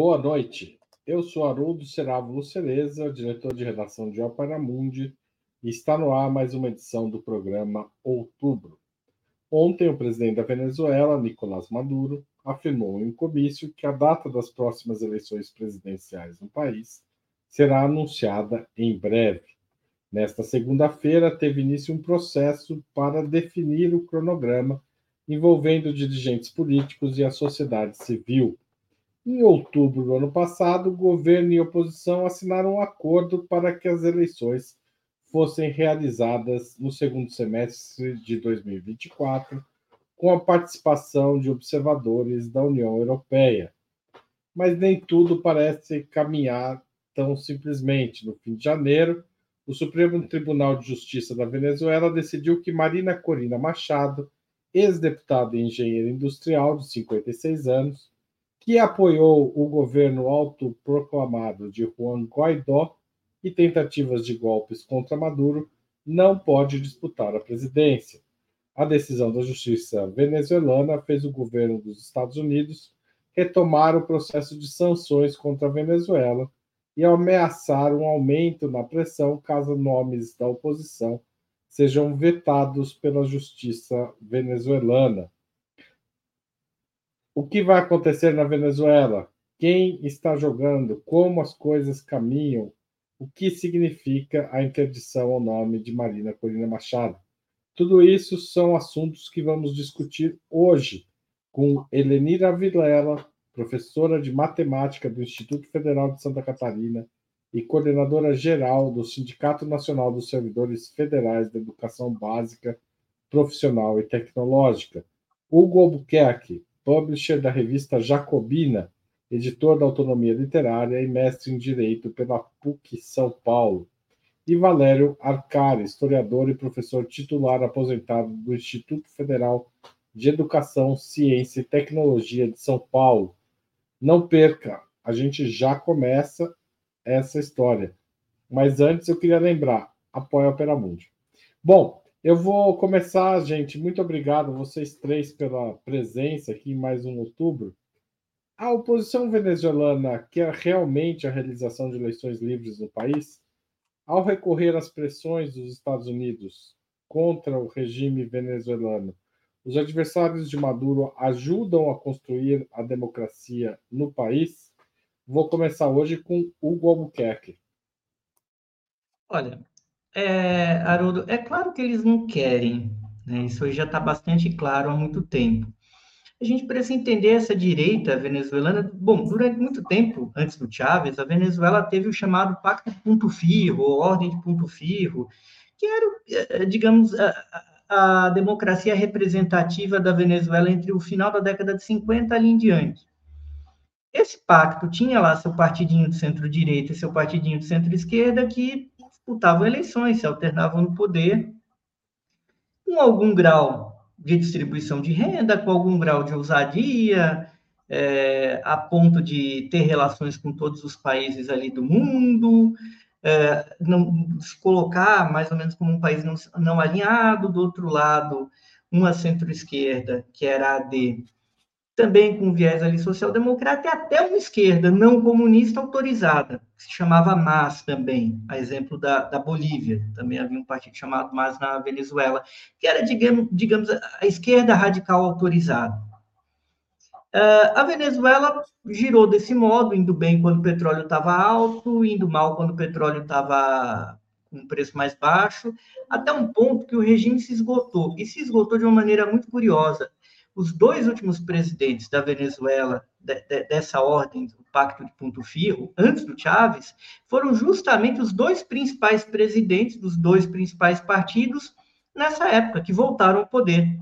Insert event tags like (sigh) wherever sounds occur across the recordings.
Boa noite. Eu sou Haroldo Serávulo Cereza, diretor de redação de Opera Mundi, e está no ar mais uma edição do programa Outubro. Ontem, o presidente da Venezuela, Nicolás Maduro, afirmou em um comício que a data das próximas eleições presidenciais no país será anunciada em breve. Nesta segunda-feira, teve início um processo para definir o cronograma envolvendo dirigentes políticos e a sociedade civil. Em outubro do ano passado, governo e oposição assinaram um acordo para que as eleições fossem realizadas no segundo semestre de 2024, com a participação de observadores da União Europeia. Mas nem tudo parece caminhar tão simplesmente. No fim de janeiro, o Supremo Tribunal de Justiça da Venezuela decidiu que Marina Corina Machado, ex-deputada e engenheira industrial de 56 anos, que apoiou o governo autoproclamado de Juan Guaidó e tentativas de golpes contra Maduro, não pode disputar a presidência. A decisão da justiça venezuelana fez o governo dos Estados Unidos retomar o processo de sanções contra a Venezuela e ameaçar um aumento na pressão caso nomes da oposição sejam vetados pela justiça venezuelana. O que vai acontecer na Venezuela? Quem está jogando? Como as coisas caminham? O que significa a interdição ao nome de Marina Corina Machado? Tudo isso são assuntos que vamos discutir hoje com Helenira Vilela, professora de matemática do Instituto Federal de Santa Catarina e coordenadora geral do Sindicato Nacional dos Servidores Federais da Educação Básica, Profissional e Tecnológica, Hugo Albuquerque, publisher da revista Jacobina, editor da Autonomia Literária e mestre em Direito pela PUC São Paulo, e Valério Arcari, historiador e professor titular aposentado do Instituto Federal de Educação, Ciência e Tecnologia de São Paulo. Não perca, a gente já começa essa história. Mas antes eu queria lembrar, apoia a Opera Mundi. Bom, eu vou começar, gente. Muito obrigado vocês três pela presença aqui em mais um outubro. A oposição venezuelana quer realmente a realização de eleições livres no país? Ao recorrer às pressões dos Estados Unidos contra o regime venezuelano, os adversários de Maduro ajudam a construir a democracia no país? Vou começar hoje com Hugo Albuquerque. Olha, é, Haroldo, é claro que eles não querem, né? isso já está bastante claro há muito tempo. A gente precisa entender essa direita venezuelana. Bom, durante muito tempo, antes do Chávez, a Venezuela teve o chamado Pacto de Ponto Firro, ou Ordem de Ponto Firro, que era, eh, digamos, a, a democracia representativa da Venezuela entre o final da década de 50 ali em diante. Esse pacto tinha lá seu partidinho de centro-direita e seu partidinho de centro-esquerda que disputavam eleições, se alternavam no poder, com algum grau de distribuição de renda, com algum grau de ousadia, é, a ponto de ter relações com todos os países ali do mundo, é, não, se colocar mais ou menos como um país não, não alinhado, do outro lado, uma centro-esquerda, que era a também com viés ali social-democrata, e até uma esquerda não comunista autorizada, que se chamava MAS também, a exemplo da, da Bolívia, também havia um partido chamado MAS na Venezuela, que era, digamos, digamos a esquerda radical autorizada. Uh, a Venezuela girou desse modo, indo bem quando o petróleo estava alto, indo mal quando o petróleo estava com um preço mais baixo, até um ponto que o regime se esgotou, e se esgotou de uma maneira muito curiosa os dois últimos presidentes da Venezuela, de, de, dessa ordem, do Pacto de Ponto Firro, antes do Chávez, foram justamente os dois principais presidentes dos dois principais partidos nessa época, que voltaram ao poder.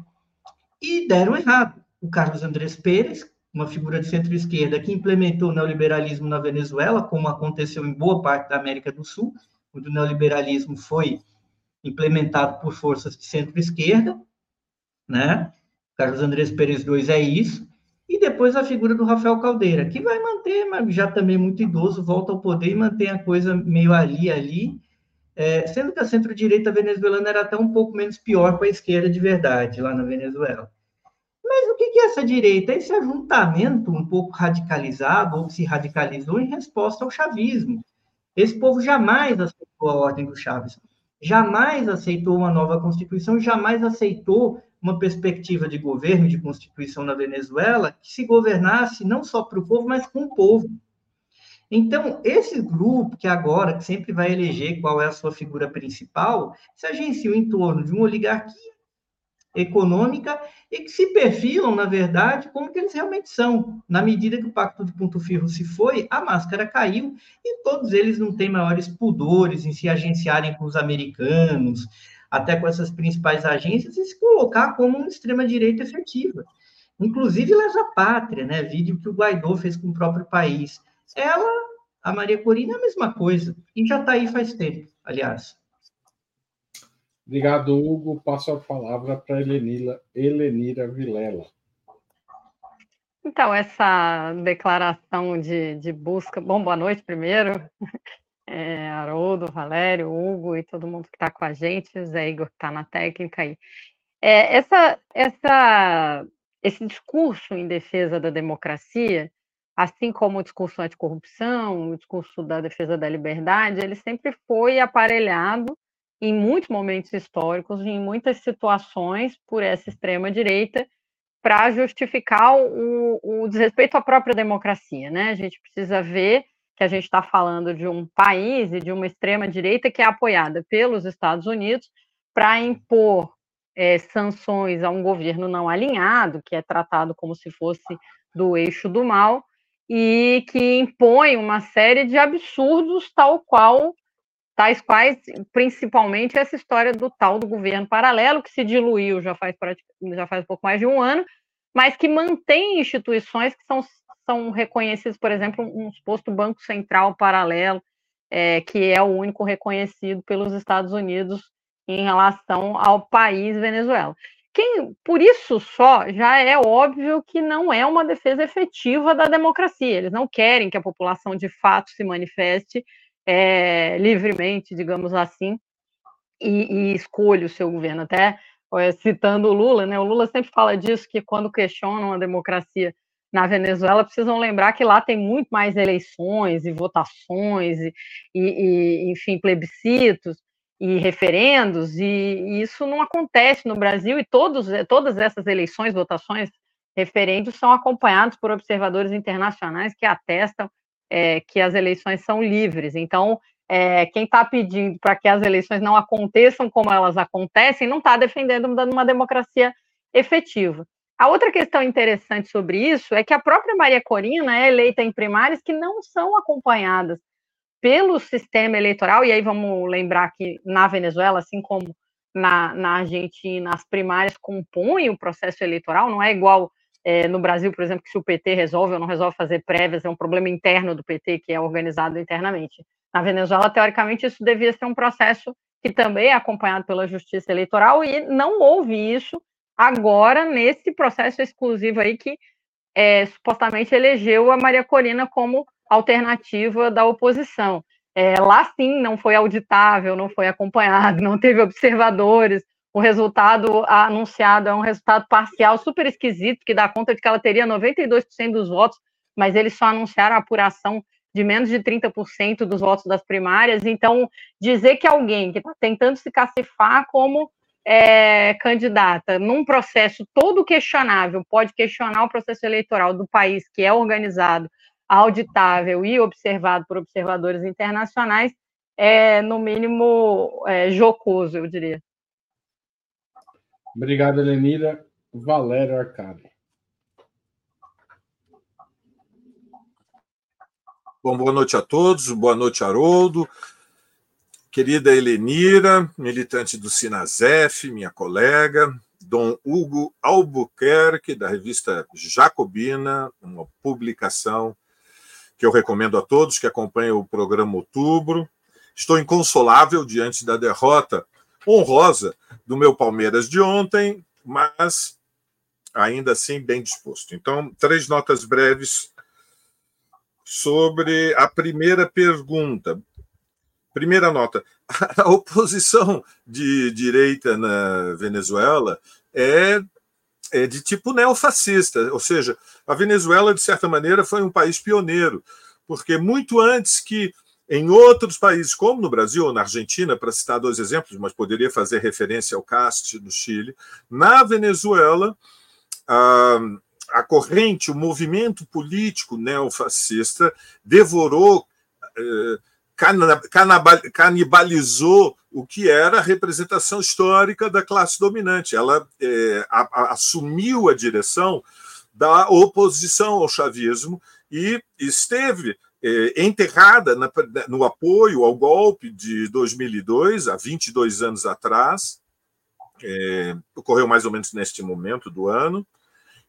E deram errado. O Carlos Andrés Pérez, uma figura de centro-esquerda que implementou o neoliberalismo na Venezuela, como aconteceu em boa parte da América do Sul, onde o neoliberalismo foi implementado por forças de centro-esquerda, né? Carlos Andrés Pérez II é isso, e depois a figura do Rafael Caldeira, que vai manter, mas já também muito idoso, volta ao poder e mantém a coisa meio ali, ali, é, sendo que a centro-direita venezuelana era até um pouco menos pior com a esquerda de verdade, lá na Venezuela. Mas o que é essa direita? Esse ajuntamento um pouco radicalizado, ou se radicalizou em resposta ao chavismo. Esse povo jamais aceitou a ordem do Chaves, jamais aceitou uma nova Constituição, jamais aceitou uma perspectiva de governo, de Constituição na Venezuela, que se governasse não só para o povo, mas com o povo. Então, esse grupo que agora, que sempre vai eleger qual é a sua figura principal, se agenciou em torno de uma oligarquia econômica e que se perfilam, na verdade, como que eles realmente são. Na medida que o Pacto de Ponto Firro se foi, a máscara caiu e todos eles não têm maiores pudores em se agenciarem com os americanos, até com essas principais agências, e se colocar como uma extrema-direita efetiva. Inclusive lesa pátria, né? Vídeo que o Guaidó fez com o próprio país. Ela, a Maria Corina, é a mesma coisa. E já está aí faz tempo, aliás. Obrigado, Hugo. Passo a palavra para Helenira, Helenira Vilela. Então, essa declaração de, de busca. Bom, boa noite primeiro. É, Haroldo, Valério, Hugo e todo mundo que está com a gente, Zé Igor que está na técnica aí. É, essa, essa, esse discurso em defesa da democracia, assim como o discurso anticorrupção, o discurso da defesa da liberdade, ele sempre foi aparelhado em muitos momentos históricos, em muitas situações, por essa extrema-direita, para justificar o, o, desrespeito à própria democracia. Né? A gente precisa ver que a gente está falando de um país e de uma extrema-direita que é apoiada pelos Estados Unidos para impor é, sanções a um governo não alinhado, que é tratado como se fosse do eixo do mal, e que impõe uma série de absurdos, tal qual tais quais, principalmente, essa história do tal do governo paralelo, que se diluiu já faz, já faz pouco mais de um ano, mas que mantém instituições que são, são reconhecidas, por exemplo, um suposto Banco Central paralelo, é, que é o único reconhecido pelos Estados Unidos em relação ao país Venezuela. Quem, por isso só, já é óbvio que não é uma defesa efetiva da democracia. Eles não querem que a população de fato se manifeste é, livremente, digamos assim, e, e escolha o seu governo. Até é, citando o Lula, né? O Lula sempre fala disso que quando questionam a democracia na Venezuela precisam lembrar que lá tem muito mais eleições e votações e, e, e enfim plebiscitos e referendos e, e, isso não acontece no Brasil e todos todas essas eleições votações referendos são acompanhados por observadores internacionais que atestam é, que as eleições são livres. Então, é, quem está pedindo para que as eleições não aconteçam como elas acontecem não está defendendo uma democracia efetiva. A outra questão interessante sobre isso é que a própria Maria Corina é eleita em primárias que não são acompanhadas pelo sistema eleitoral, e aí vamos lembrar que na Venezuela, assim como na, na Argentina, as primárias compõem o processo eleitoral, não é igual é, no Brasil, por exemplo, que se o PT resolve ou não resolve fazer prévias, é um problema interno do PT que é organizado internamente. Na Venezuela, teoricamente, isso devia ser um processo que também é acompanhado pela justiça eleitoral e não houve isso agora nesse processo exclusivo aí que é, supostamente elegeu a Maria Corina como alternativa da oposição. É, lá sim não foi auditável, não foi acompanhado, (laughs) não teve observadores, o resultado anunciado é um resultado parcial super esquisito, que dá conta de que ela teria 92% dos votos, mas eles só anunciaram a apuração de menos de 30% dos votos das primárias. Então, dizer que alguém que está tentando se cacifar como é, candidata num processo todo questionável pode questionar o processo eleitoral do país que é organizado, auditável e observado por observadores internacionais é, no mínimo, é, jocoso, eu diria. Obrigado, Lenira. Valério Arcade. Bom, boa noite a todos, boa noite, Haroldo. Querida Helenira, militante do Sinazef, minha colega, Dom Hugo Albuquerque, da revista Jacobina, uma publicação que eu recomendo a todos que acompanham o programa Outubro. Estou inconsolável diante da derrota honrosa do meu Palmeiras de ontem, mas ainda assim bem disposto. Então, três notas breves sobre a primeira pergunta. Primeira nota: (laughs) a oposição de direita na Venezuela é é, de tipo neofascista, ou seja, a Venezuela, de certa maneira, foi um país pioneiro, porque muito antes que em outros países, como no Brasil ou na Argentina, para citar dois exemplos, mas poderia fazer referência ao CAST no Chile, na Venezuela, a, a corrente, o movimento político neofascista devorou. Eh, canibalizou o que era a representação histórica da classe dominante. Ela é, a, a, assumiu a direção da oposição ao chavismo e esteve é, enterrada na, no apoio ao golpe de 2002, há 22 anos atrás, é, ocorreu mais ou menos neste momento do ano,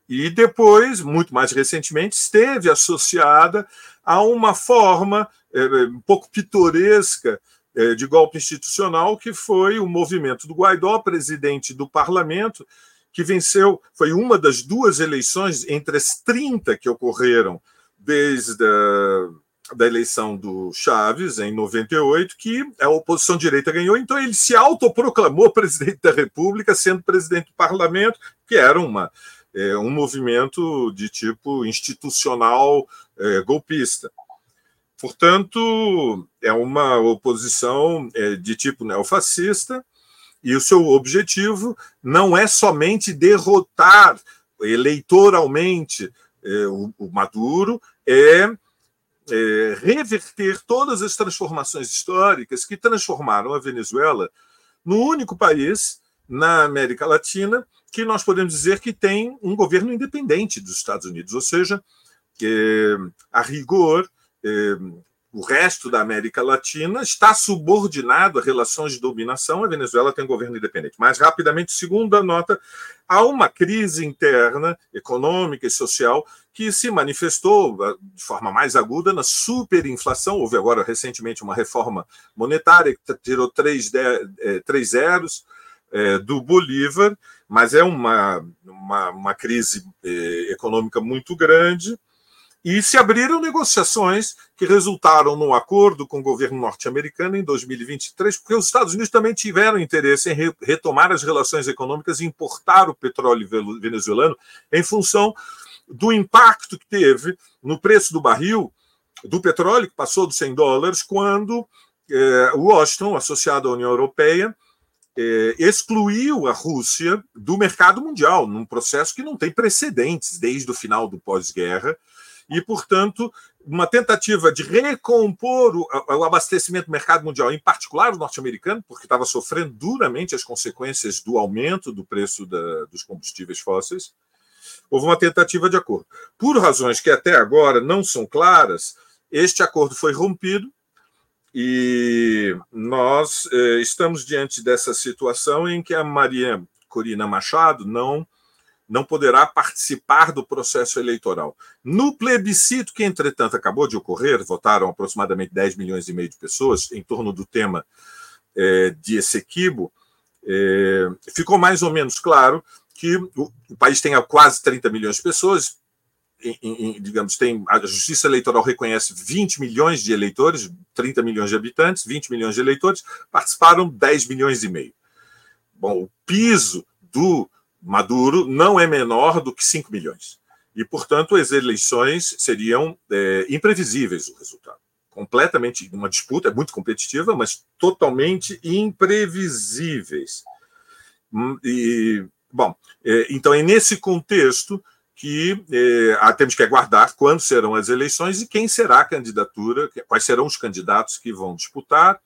e depois, muito mais recentemente, esteve associada a uma forma é, um pouco pitoresca é, de golpe institucional, que foi o movimento do Guaidó, presidente do parlamento, que venceu, foi uma das duas eleições entre as 30 que ocorreram desde a da eleição do Chaves, em 98, que a oposição direita ganhou, então ele se autoproclamou presidente da República, sendo presidente do parlamento, que era uma, é, um movimento de tipo institucional é, golpista. Portanto, é uma oposição é, de tipo neofascista, e o seu objetivo não é somente derrotar eleitoralmente é, o, Maduro, é, é, reverter todas as transformações históricas que transformaram a Venezuela no único país na América Latina que nós podemos dizer que tem um governo independente dos Estados Unidos, ou seja, que, a rigor, eh, o resto da América Latina está subordinado a relações de dominação. A Venezuela tem um governo independente. Mais rapidamente, segunda nota, há uma crise interna, econômica e social, que se manifestou ah, de forma mais aguda na superinflação. Houve agora recentemente uma reforma monetária que tirou três, de, eh, três zeros eh, do Bolívar, mas é uma, uma, uma crise econômica muito grande e se abriram negociações que resultaram num acordo com o governo norte-americano em 2023, porque os Estados Unidos também tiveram interesse em retomar as relações econômicas e importar o petróleo venezuelano em função do impacto que teve no preço do barril do petróleo, que passou dos 100 dólares, quando eh, Washington, associado à União Europeia, eh, excluiu a Rússia do mercado mundial, num processo que não tem precedentes desde o final do pós-guerra e, portanto, uma tentativa de recompor o, o abastecimento do mercado mundial, em particular o norte-americano, porque estava sofrendo duramente as consequências do aumento do preço da, dos combustíveis fósseis. Houve uma tentativa de acordo. Por razões que até agora não são claras, este acordo foi rompido e nós eh, estamos diante dessa situação em que a Maria Corina Machado não não poderá participar do processo eleitoral. No plebiscito, que entretanto acabou de ocorrer, votaram aproximadamente 10 milhões e meio de pessoas em torno do tema é, de Essequibo, é, ficou mais ou menos claro que o, o, país tem quase 30 milhões de pessoas, em, em, digamos, tem a Justiça Eleitoral reconhece 20 milhões de eleitores, 30 milhões de habitantes, 20 milhões de eleitores, participaram 10 milhões e meio. Bom, o piso do Maduro não é menor do que 5 milhões. E, portanto, as eleições seriam é, imprevisíveis o resultado. Completamente, uma disputa é muito competitiva, mas totalmente imprevisíveis. Hum, e, bom, é, então é nesse contexto que é, temos que aguardar quando serão as eleições e quem será a candidatura, quais serão os candidatos que vão disputar.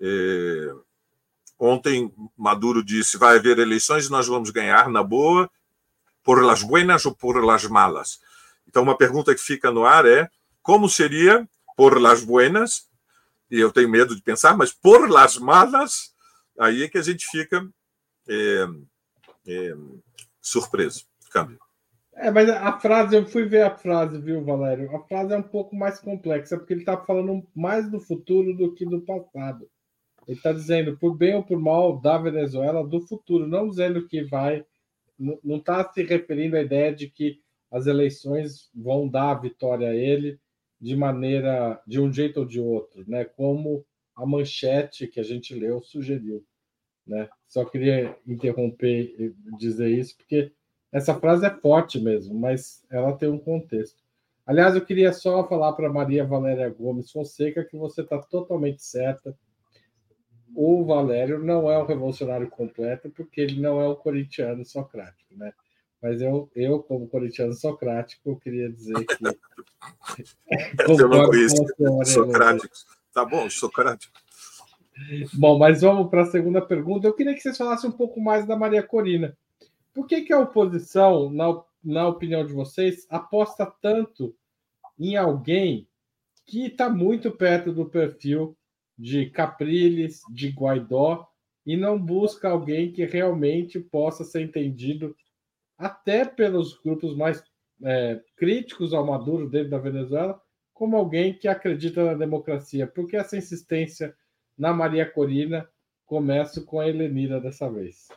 É, Ontem, Maduro disse: vai haver eleições e nós vamos ganhar na boa, por las buenas ou por las malas. Então, uma pergunta que fica no ar é: como seria por las buenas? E eu tenho medo de pensar, mas por las malas, aí é que a gente fica é, é, surpreso. Câmbio. É, mas a frase, eu fui ver a frase, viu, Valério? A frase é um pouco mais complexa, porque ele está falando mais do futuro do que do passado. Ele está dizendo, por bem ou por mal, da Venezuela do futuro, não dizendo que vai. Não está se referindo à ideia de que as eleições vão dar a vitória a ele de maneira, de um jeito ou de outro, né? Como a manchete que a gente leu sugeriu, né? Só queria interromper e dizer isso porque essa frase é forte mesmo, mas ela tem um contexto. Aliás, eu queria só falar para Maria Valéria Gomes Fonseca que você está totalmente certa. O Valério não é um revolucionário completo, porque ele não é o corintiano socrático, né? Mas eu, eu como corintiano socrático, eu queria dizer que. eu não conheço socráticos. Tá bom, socrático. Bom, mas vamos para a segunda pergunta. Eu queria que vocês falassem um pouco mais da Maria Corina. Por que, que a oposição, na, na opinião de vocês, aposta tanto em alguém que está muito perto do perfil de Capriles, de Guaidó, e não busca alguém que realmente possa ser entendido até pelos grupos mais é, críticos ao Maduro dentro da Venezuela, como alguém que acredita na democracia. Porque essa insistência na Maria Corina começa com a Helenira dessa vez.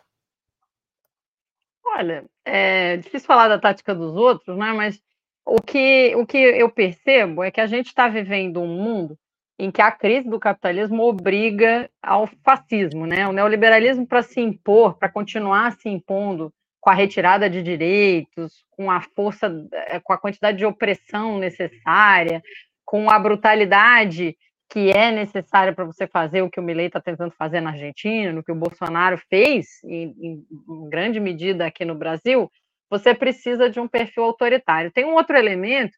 Olha, é difícil falar da tática dos outros, né? Mas o que, o que eu percebo é que a gente está vivendo um mundo em que a crise do capitalismo obriga ao fascismo, né? O neoliberalismo para se impor, para continuar se impondo com a retirada de direitos, com a força, eh, com a quantidade de opressão necessária, com a brutalidade que é necessária para você fazer o que o Milei está tentando fazer na Argentina, no que o Bolsonaro fez, em, em, grande medida aqui no Brasil, você precisa de um perfil autoritário. Tem um outro elemento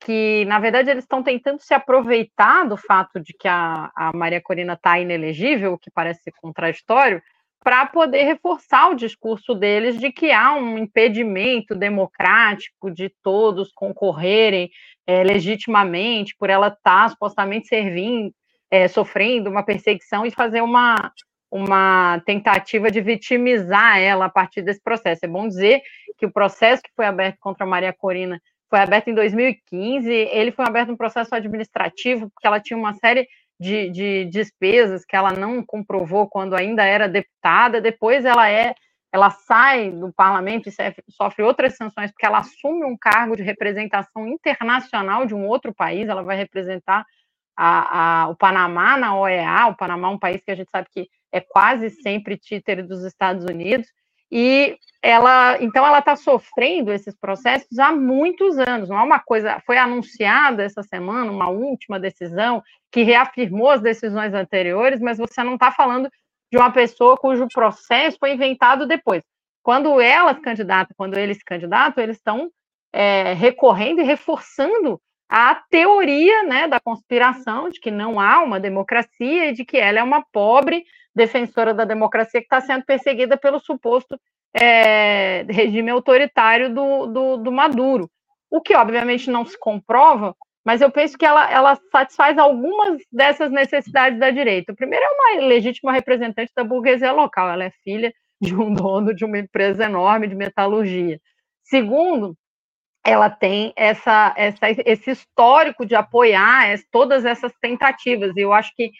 que, na verdade, eles estão tentando se aproveitar do fato de que a, a Maria Corina está inelegível, o que parece contraditório, para poder reforçar o discurso deles de que há um impedimento democrático de todos concorrerem é, legitimamente por ela estar tá, supostamente servindo, é, sofrendo uma perseguição e fazer uma, uma tentativa de vitimizar ela a partir desse processo. É bom dizer que o processo que foi aberto contra Maria Corina foi aberto em 2015, ele foi aberto um processo administrativo, porque ela tinha uma série de, de despesas que ela não comprovou quando ainda era deputada, depois ela é ela sai do parlamento e sofre outras sanções porque ela assume um cargo de representação internacional de um outro país, ela vai representar a, a, o Panamá na OEA, o Panamá é um país que a gente sabe que é quase sempre títere dos Estados Unidos, e ela, então ela está sofrendo esses processos há muitos anos. Não é uma coisa. Foi anunciada essa semana uma última decisão que reafirmou as decisões anteriores, mas você não está falando de uma pessoa cujo processo foi inventado depois. Quando ela se candidata, quando eles se candidatam, eles estão é, recorrendo e reforçando a teoria né, da conspiração de que não há uma democracia e de que ela é uma pobre defensora da democracia que está sendo perseguida pelo suposto é, regime autoritário do, do, do, Maduro. O que, obviamente, não se comprova, mas eu penso que ela, ela satisfaz algumas dessas necessidades da direita. Primeiro é uma legítima representante da burguesia local, ela é filha de um dono de uma empresa enorme de metalurgia. Segundo, ela tem essa, essa, esse histórico de apoiar todas essas tentativas, e eu acho que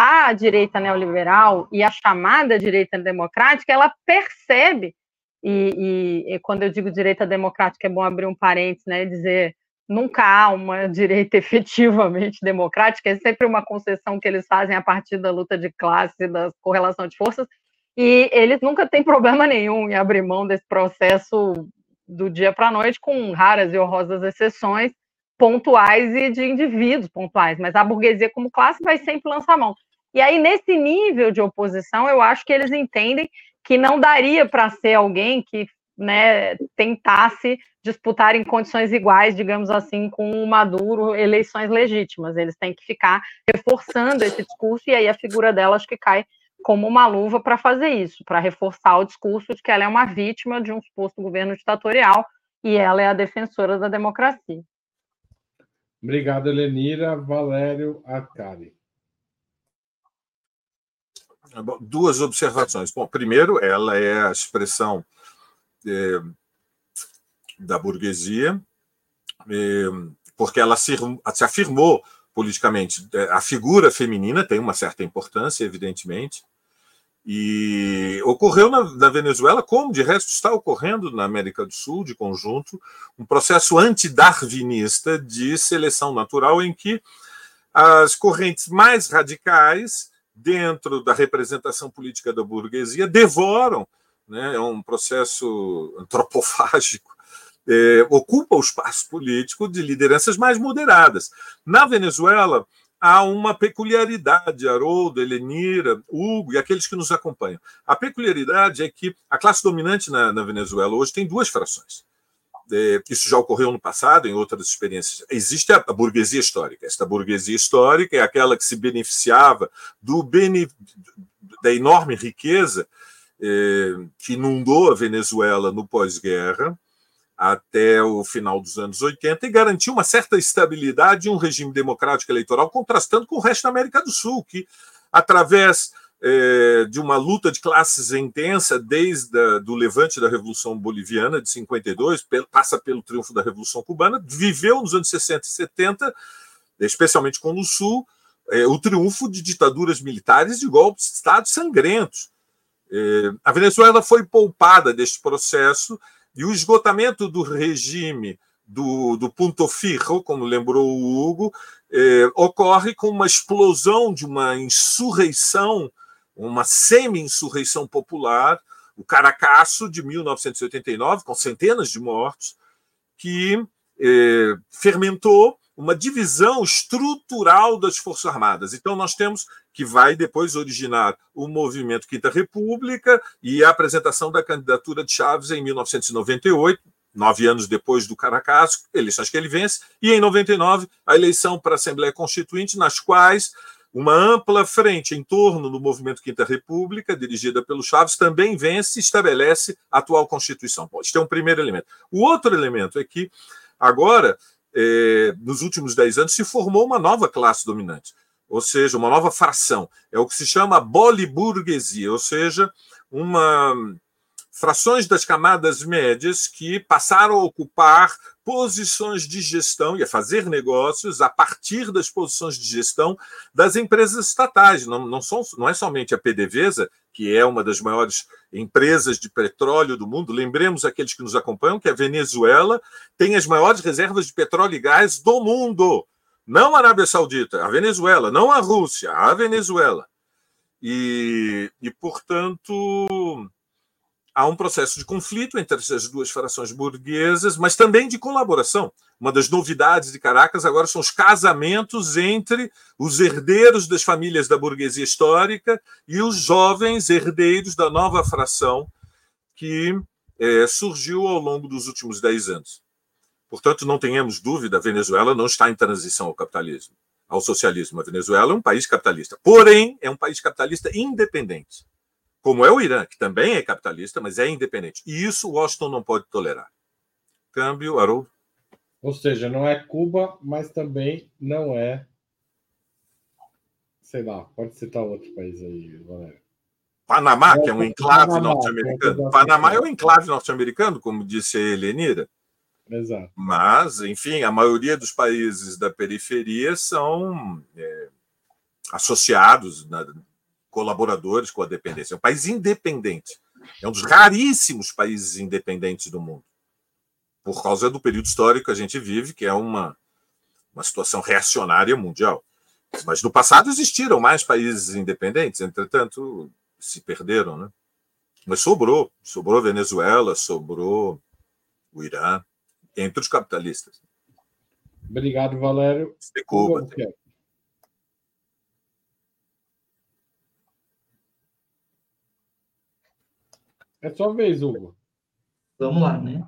a direita neoliberal e a chamada direita democrática, ela percebe, e, e, e, quando eu digo direita democrática, é bom abrir um parênteses, né, dizer nunca há uma (laughs) direita efetivamente democrática, é sempre uma concessão que eles fazem a partir da luta de classe, da correlação de forças, e eles nunca têm problema nenhum em abrir mão desse processo do dia para a noite, com raras e honrosas exceções pontuais e de indivíduos pontuais, mas a burguesia como classe vai sempre lançar mão. E aí, nesse nível de oposição, eu acho que eles entendem que não daria para ser alguém que né, tentasse disputar em condições iguais, digamos assim, com o Maduro, eleições legítimas. Eles têm que ficar reforçando esse discurso, e aí a figura dela acho que cai como uma luva para fazer isso, para reforçar o discurso de que ela é uma vítima de um suposto governo ditatorial e ela é a defensora da democracia. Obrigado, Elenira. Valério Arcari. Duas observações. Bom, primeiro, ela é a expressão é, da burguesia, é, porque ela se, se afirmou politicamente. É, a figura feminina tem uma certa importância, evidentemente, e ocorreu na, na, Venezuela, como de resto está ocorrendo na América do Sul, de conjunto, um processo antidarwinista de seleção natural em que as correntes mais radicais dentro da representação política da burguesia, devoram né, é um processo antropofágico, (laughs) é, ocupa o espaço político de lideranças mais moderadas. Na Venezuela, há uma peculiaridade, Haroldo, Helenira, Hugo e aqueles que nos acompanham. A peculiaridade é que a classe dominante na, na Venezuela hoje tem duas frações. É, isso já ocorreu no passado, em outras experiências. Existe a, burguesia histórica. Esta burguesia histórica é aquela que se beneficiava do bene, da enorme riqueza é, que inundou a Venezuela no pós-guerra até o final dos anos 80 e garantiu uma certa estabilidade e um regime democrático eleitoral, contrastando com o resto da América do Sul, que, através é, de uma luta de classes intensa desde o do levante da Revolução Boliviana de 52, passa pelo triunfo da Revolução Cubana, viveu nos anos 60 e 70, especialmente com o Sul, é, o triunfo de ditaduras militares de golpes de Estado sangrentos. É, a Venezuela foi poupada deste processo e o esgotamento do regime do, do Punto Fijo, como lembrou o Hugo, é, ocorre com uma explosão de uma insurreição, uma semi-insurreição popular, o Caracaço de 1989, com centenas de mortos, que é, fermentou uma divisão estrutural das Forças Armadas. Então, nós temos que vai depois originar o movimento Quinta República e a apresentação da candidatura de Chaves em 1998, nove anos depois do Caracas, eleições que ele vence, e em 99, a eleição para a Assembleia Constituinte, nas quais uma ampla frente em torno do movimento Quinta República, dirigida pelo Chaves, também vence e estabelece a atual Constituição. Bom, este é um primeiro elemento. O outro elemento é que, agora, eh, nos últimos dez anos, se formou uma nova classe dominante ou seja, uma nova fração. É o que se chama boliburguesia, ou seja, uma frações das camadas médias que passaram a ocupar posições de gestão e a fazer negócios a partir das posições de gestão das empresas estatais. Não, não, são, não é somente a PDVSA, que é uma das maiores empresas de petróleo do mundo. Lembremos aqueles que nos acompanham que a Venezuela tem as maiores reservas de petróleo e gás do mundo não a Arábia Saudita, a Venezuela, não a Rússia, a Venezuela. E, e, portanto, há um processo de conflito entre essas duas frações burguesas, mas também de colaboração. Uma das novidades de Caracas agora são os casamentos entre os herdeiros das famílias da burguesia histórica e os jovens herdeiros da nova fração que é, surgiu ao longo dos últimos dez anos. Portanto, não tenhamos dúvida, a Venezuela não está em transição ao capitalismo, ao socialismo. A Venezuela é um país capitalista, porém é um país capitalista independente, como é o Irã, que também é capitalista, mas é independente. E isso Washington não pode tolerar. Câmbio, Haroldo. Ou seja, não é Cuba, mas também não é. Sei lá, pode citar outro país aí, Valério. Panamá, que é um enclave norte-americano. Panamá é um enclave norte-americano, como disse a Helenira. Exato. Mas, enfim, a maioria dos países da periferia são é, associados, né, colaboradores com a dependência. É um país independente. É um dos raríssimos países independentes do mundo. Por causa do período histórico que a gente vive, que é uma, uma situação reacionária mundial. Mas no passado existiram mais países independentes, entretanto, se perderam, né? Mas sobrou. Sobrou Venezuela, sobrou o Irã entre os capitalistas. Obrigado, Valério. É sua vez, Hugo. Vamos lá, né?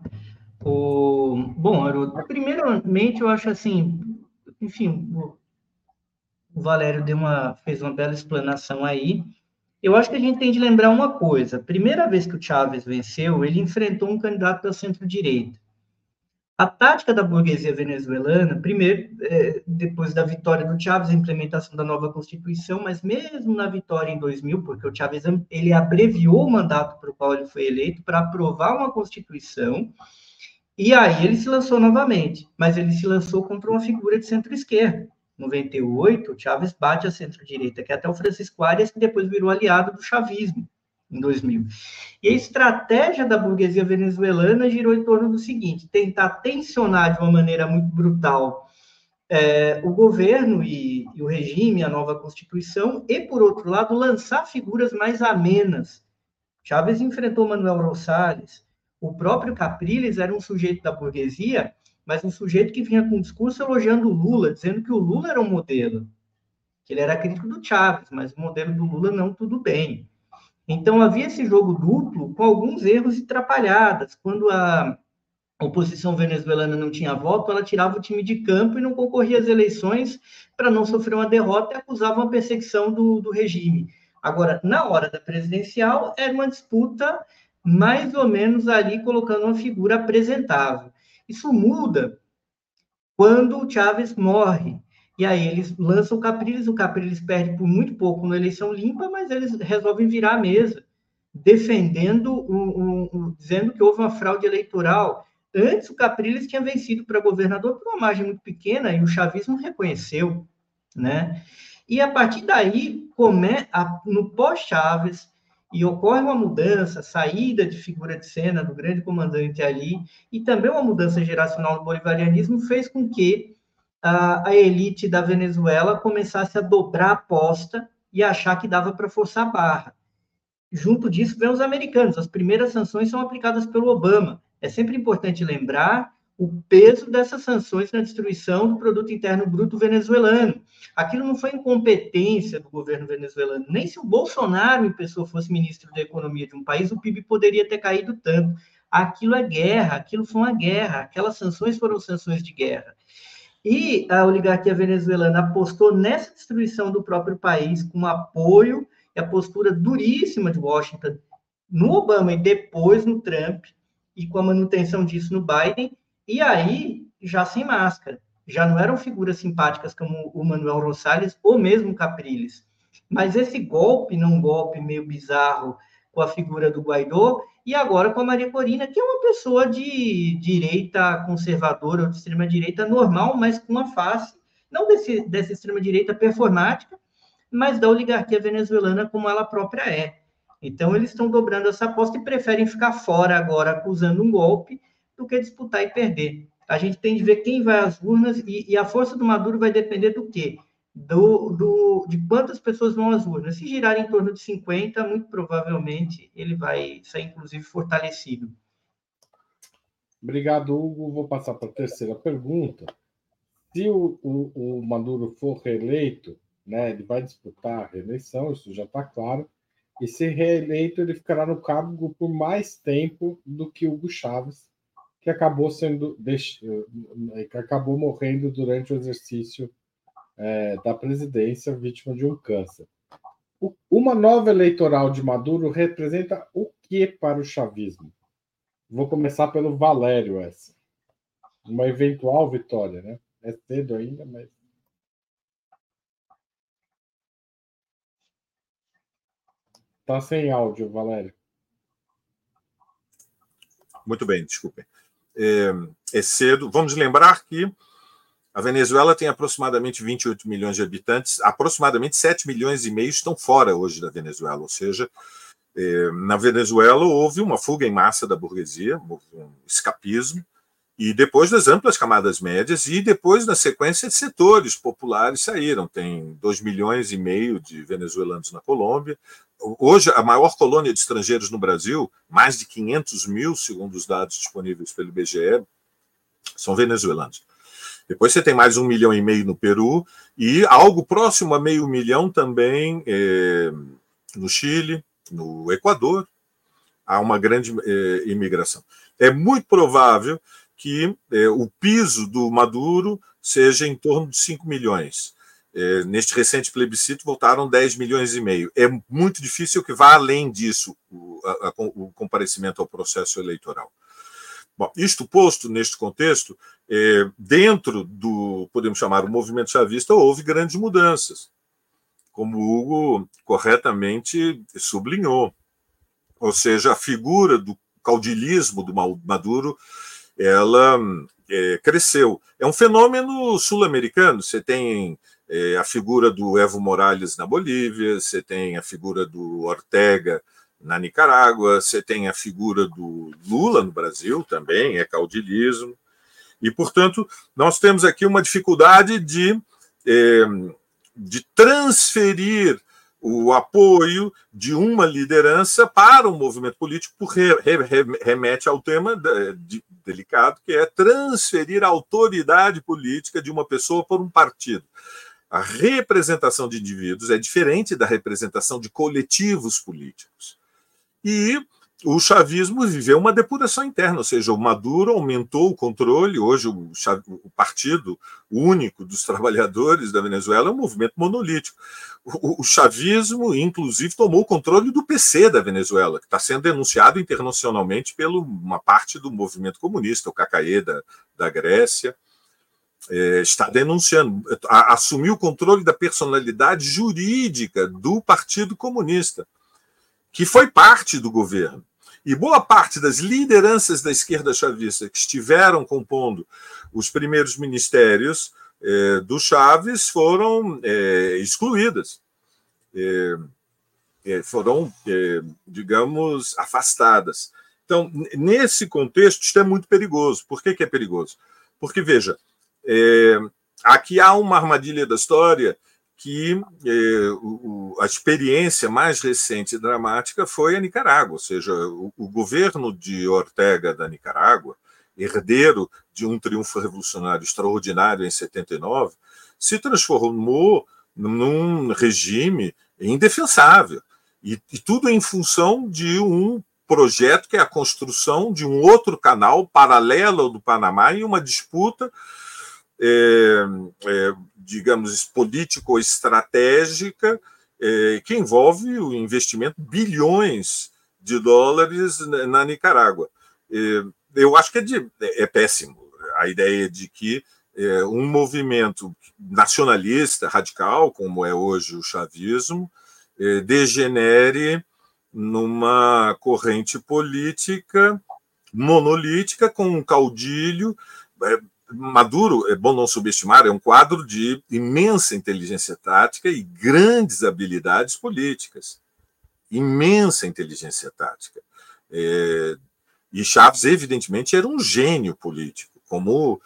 O... Bom, Haroldo, primeiramente eu acho assim, enfim, o Valério deu uma, fez uma bela explanação aí. Eu acho que a gente tem de lembrar uma coisa. Primeira vez que o Chávez venceu, ele enfrentou um candidato da centro-direita. A tática da burguesia venezuelana, primeiro, é, depois da vitória do Chávez, a implementação da nova Constituição, mas mesmo na vitória em 2000, porque o Chávez ele abreviou o mandato para o qual ele foi eleito para aprovar uma Constituição, e aí ele se lançou novamente, mas ele se lançou contra uma figura de centro-esquerda. 98, o Chávez bate a centro-direita, que é até o Francisco Arias, que depois virou aliado do chavismo em 2000. E a estratégia da burguesia venezuelana girou em torno do seguinte: tentar tensionar de uma maneira muito brutal é, o governo e, e, o regime, a nova Constituição, e, por outro lado, lançar figuras mais amenas Chávez enfrentou Manuel Rosales. O próprio Capriles era um sujeito da burguesia, mas um sujeito que vinha com um discurso elogiando o Lula, dizendo que o Lula era um modelo. Ele era crítico do Chávez, mas o modelo do Lula não tudo bem. Então havia esse jogo duplo com alguns erros e atrapalhadas. Quando a oposição venezuelana não tinha voto, ela tirava o time de campo e não concorria às eleições para não sofrer uma derrota e acusava uma perseguição do, do regime. Agora, na hora da presidencial, era uma disputa mais ou menos ali colocando uma figura apresentável. Isso muda quando o Chávez morre. E aí eles lançam o Capriles, o Capriles perde por muito pouco na eleição limpa, mas eles resolvem virar a mesa, defendendo, um, um, um, dizendo que houve uma fraude eleitoral Antes, o Capriles tinha vencido para governador por uma margem muito pequena e o chavismo reconheceu, né? E a partir daí, come, a, no pós-Chaves, e ocorre uma mudança, saída de figura de cena do grande comandante ali, e também uma mudança geracional no bolivarianismo fez com que a, a elite da Venezuela começasse a dobrar a aposta e achar que dava para forçar a barra. Junto disso, vem os americanos. As primeiras sanções são aplicadas pelo Obama. É sempre importante lembrar o peso dessas sanções na destruição do produto interno bruto venezuelano. Aquilo não foi incompetência do governo venezuelano, nem se o Bolsonaro em pessoa fosse ministro da economia de um país, o PIB poderia ter caído tanto. Aquilo é guerra, aquilo foi uma guerra, aquelas sanções foram sanções de guerra. E a oligarquia venezuelana apostou nessa destruição do próprio país com apoio e a postura duríssima de Washington no Obama e depois no Trump, e com a manutenção disso no Biden, e aí já sem máscara. Já não eram figuras simpáticas como o Manuel Rosales ou mesmo Capriles. Mas esse golpe, não golpe meio bizarro com a figura do Guaidó, e agora com a Maria Corina, que é uma pessoa de direita conservadora ou de extrema direita normal, mas com uma face, não desse, dessa extrema direita performática, mas da oligarquia venezuelana como ela própria é. Então, eles estão dobrando essa aposta e preferem ficar fora agora, acusando um golpe, do que disputar e perder. A gente tem de ver quem vai às urnas e, e a força do Maduro vai depender do quê? Do, do, de quantas pessoas vão às urnas. Se girar em torno de 50, muito provavelmente ele vai sair, inclusive, fortalecido. Obrigado, Hugo. Vou passar para a terceira pergunta. Se o, o, o Maduro for reeleito, né, ele vai disputar a reeleição, isso já está claro e se reeleito, ele ficará no cargo por mais tempo do que Hugo Chávez, que acabou sendo eh, que acabou morrendo durante o exercício é, da presidência, vítima de um câncer. O, uma nova eleitoral de Maduro representa o que para o chavismo? Vou começar pelo Valério essa. Uma eventual vitória, né? É cedo ainda, mas Está sem áudio, Valério. Muito bem, desculpem. É, é, cedo. Vamos lembrar que a Venezuela tem aproximadamente 28 milhões de habitantes, aproximadamente 7 milhões e meio estão fora hoje da Venezuela, ou seja, é, na Venezuela houve uma fuga em massa da burguesia, um escapismo, e depois das amplas camadas médias, e depois, na sequência, setores populares saíram. Tem 2 milhões e meio de venezuelanos na Colômbia. Hoje, a maior colônia de estrangeiros no Brasil, mais de 500 mil, segundo os dados disponíveis pelo IBGE, são venezuelanos. Depois você tem mais um milhão e meio no Peru e algo próximo a meio milhão também é, no Chile, no Equador. Há uma grande é, imigração. É muito provável que é, o piso do Maduro seja em torno de 5 milhões. É, neste recente plebiscito votaram 10 milhões e meio. É muito difícil que vá além disso o, a, o comparecimento ao processo eleitoral. Bom, isto posto neste contexto, é, dentro do, podemos chamar, o movimento chavista, houve grandes mudanças, como o Hugo corretamente sublinhou. Ou seja, a figura do caudilismo do Maduro ela é, cresceu. É um fenômeno sul-americano. Você tem é, a figura do Evo Morales na Bolívia, você tem a figura do Ortega na Nicarágua, você tem a figura do Lula no Brasil também, é caudilismo. E, portanto, nós temos aqui uma dificuldade de, é, de transferir o apoio de uma liderança para um movimento político, porque remete ao tema de, delicado, que é transferir a autoridade política de uma pessoa por um partido. A representação de indivíduos é diferente da representação de coletivos políticos. E o chavismo viveu uma depuração interna, ou seja, o Maduro aumentou o controle. Hoje, o, o Partido Único dos Trabalhadores da Venezuela é um movimento monolítico. O, o chavismo, inclusive, tomou o controle do PC da Venezuela, que está sendo denunciado internacionalmente por uma parte do movimento comunista, o Cacaê da, da Grécia. É, está denunciando, assumiu o controle da personalidade jurídica do Partido Comunista, que foi parte do governo. E boa parte das lideranças da esquerda chavista que estiveram compondo os primeiros ministérios eh, do Chaves foram eh, excluídas, eh foram, digamos, afastadas. Então, nesse contexto, isso é muito perigoso. Por que, que é perigoso? Porque, veja, aqui há uma armadilha da história que eh, o, a experiência mais recente e dramática foi a Nicarágua, ou seja, o, o, governo de Ortega da Nicarágua, herdeiro de um triunfo revolucionário extraordinário em 79, se transformou num regime indefensável. E, e tudo em função de um projeto que é a construção de um outro canal paralelo ao do Panamá e uma disputa é, é, digamos, político-estratégica, é, que envolve o investimento bilhões de dólares na Nicarágua. É, eu acho que é, de, é péssimo a ideia de que é, um movimento nacionalista radical, como é hoje o chavismo, degenere numa corrente política monolítica com um caudilho Maduro, é bom não subestimar, é um quadro de imensa inteligência tática e grandes habilidades políticas. Imensa inteligência tática. É, e Chaves, evidentemente, era um gênio político. Como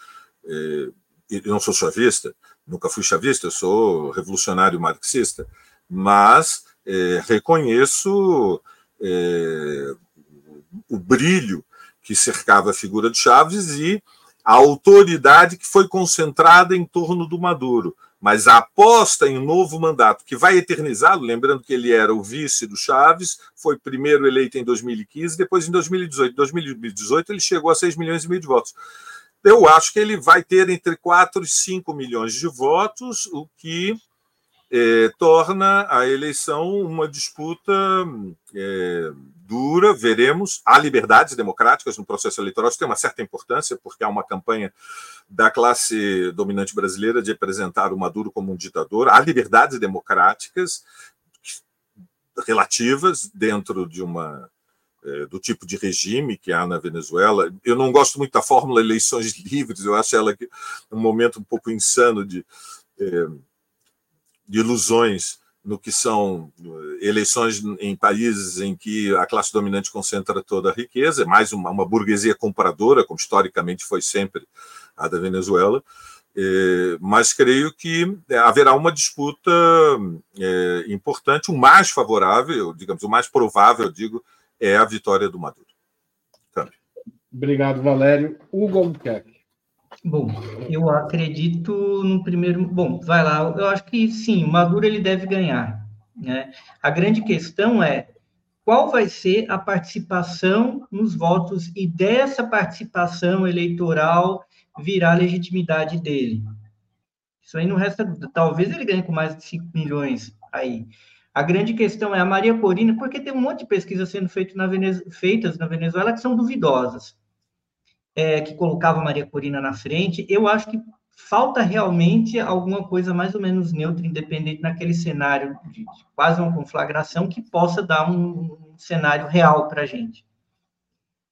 é, eu não sou chavista, nunca fui chavista, eu sou revolucionário marxista, mas é, reconheço é, o brilho que cercava a figura de Chaves e a autoridade que foi concentrada em torno do Maduro. Mas a aposta em um novo mandato, que vai eternizá-lo, lembrando que ele era o vice do Chaves, foi primeiro eleito em 2015, depois em 2018. Em 2018 ele chegou a 6 milhões e meio de votos. Eu acho que ele vai ter entre 4 e 5 milhões de votos, o que é, torna a eleição uma disputa é, dura, veremos. Há liberdades democráticas no processo eleitoral, isso tem uma certa importância, porque há uma campanha da classe dominante brasileira de apresentar o Maduro como um ditador. Há liberdades democráticas relativas dentro de uma é, do tipo de regime que há na Venezuela. Eu não gosto muito da fórmula eleições livres, eu acho ela um momento um pouco insano de, é, de ilusões no que são eh, eleições em países em que a classe dominante concentra toda a riqueza, é mais uma, uma burguesia compradora, como historicamente foi sempre a da Venezuela, é, mas creio que haverá uma disputa é, importante. O mais favorável, digamos, o mais provável, digo, é a vitória do Maduro. Câmbio. Obrigado, Valério. Hugo Albuquerque. Bom, eu acredito no primeiro. Bom, vai lá. Eu acho que sim, o Maduro ele deve ganhar. Né? A grande questão é qual vai ser a participação nos votos e dessa participação eleitoral virar a legitimidade dele. Isso aí não resta dúvida. Talvez ele ganhe com mais de 5 milhões aí. A grande questão é a Maria Corina, porque tem um monte de pesquisas sendo feito na feitas na Venezuela que são duvidosas é, que colocava Maria Corina na frente. Eu acho que falta realmente alguma coisa mais ou menos neutra, independente naquele cenário de, de quase uma conflagração que possa dar um, um cenário real para a gente.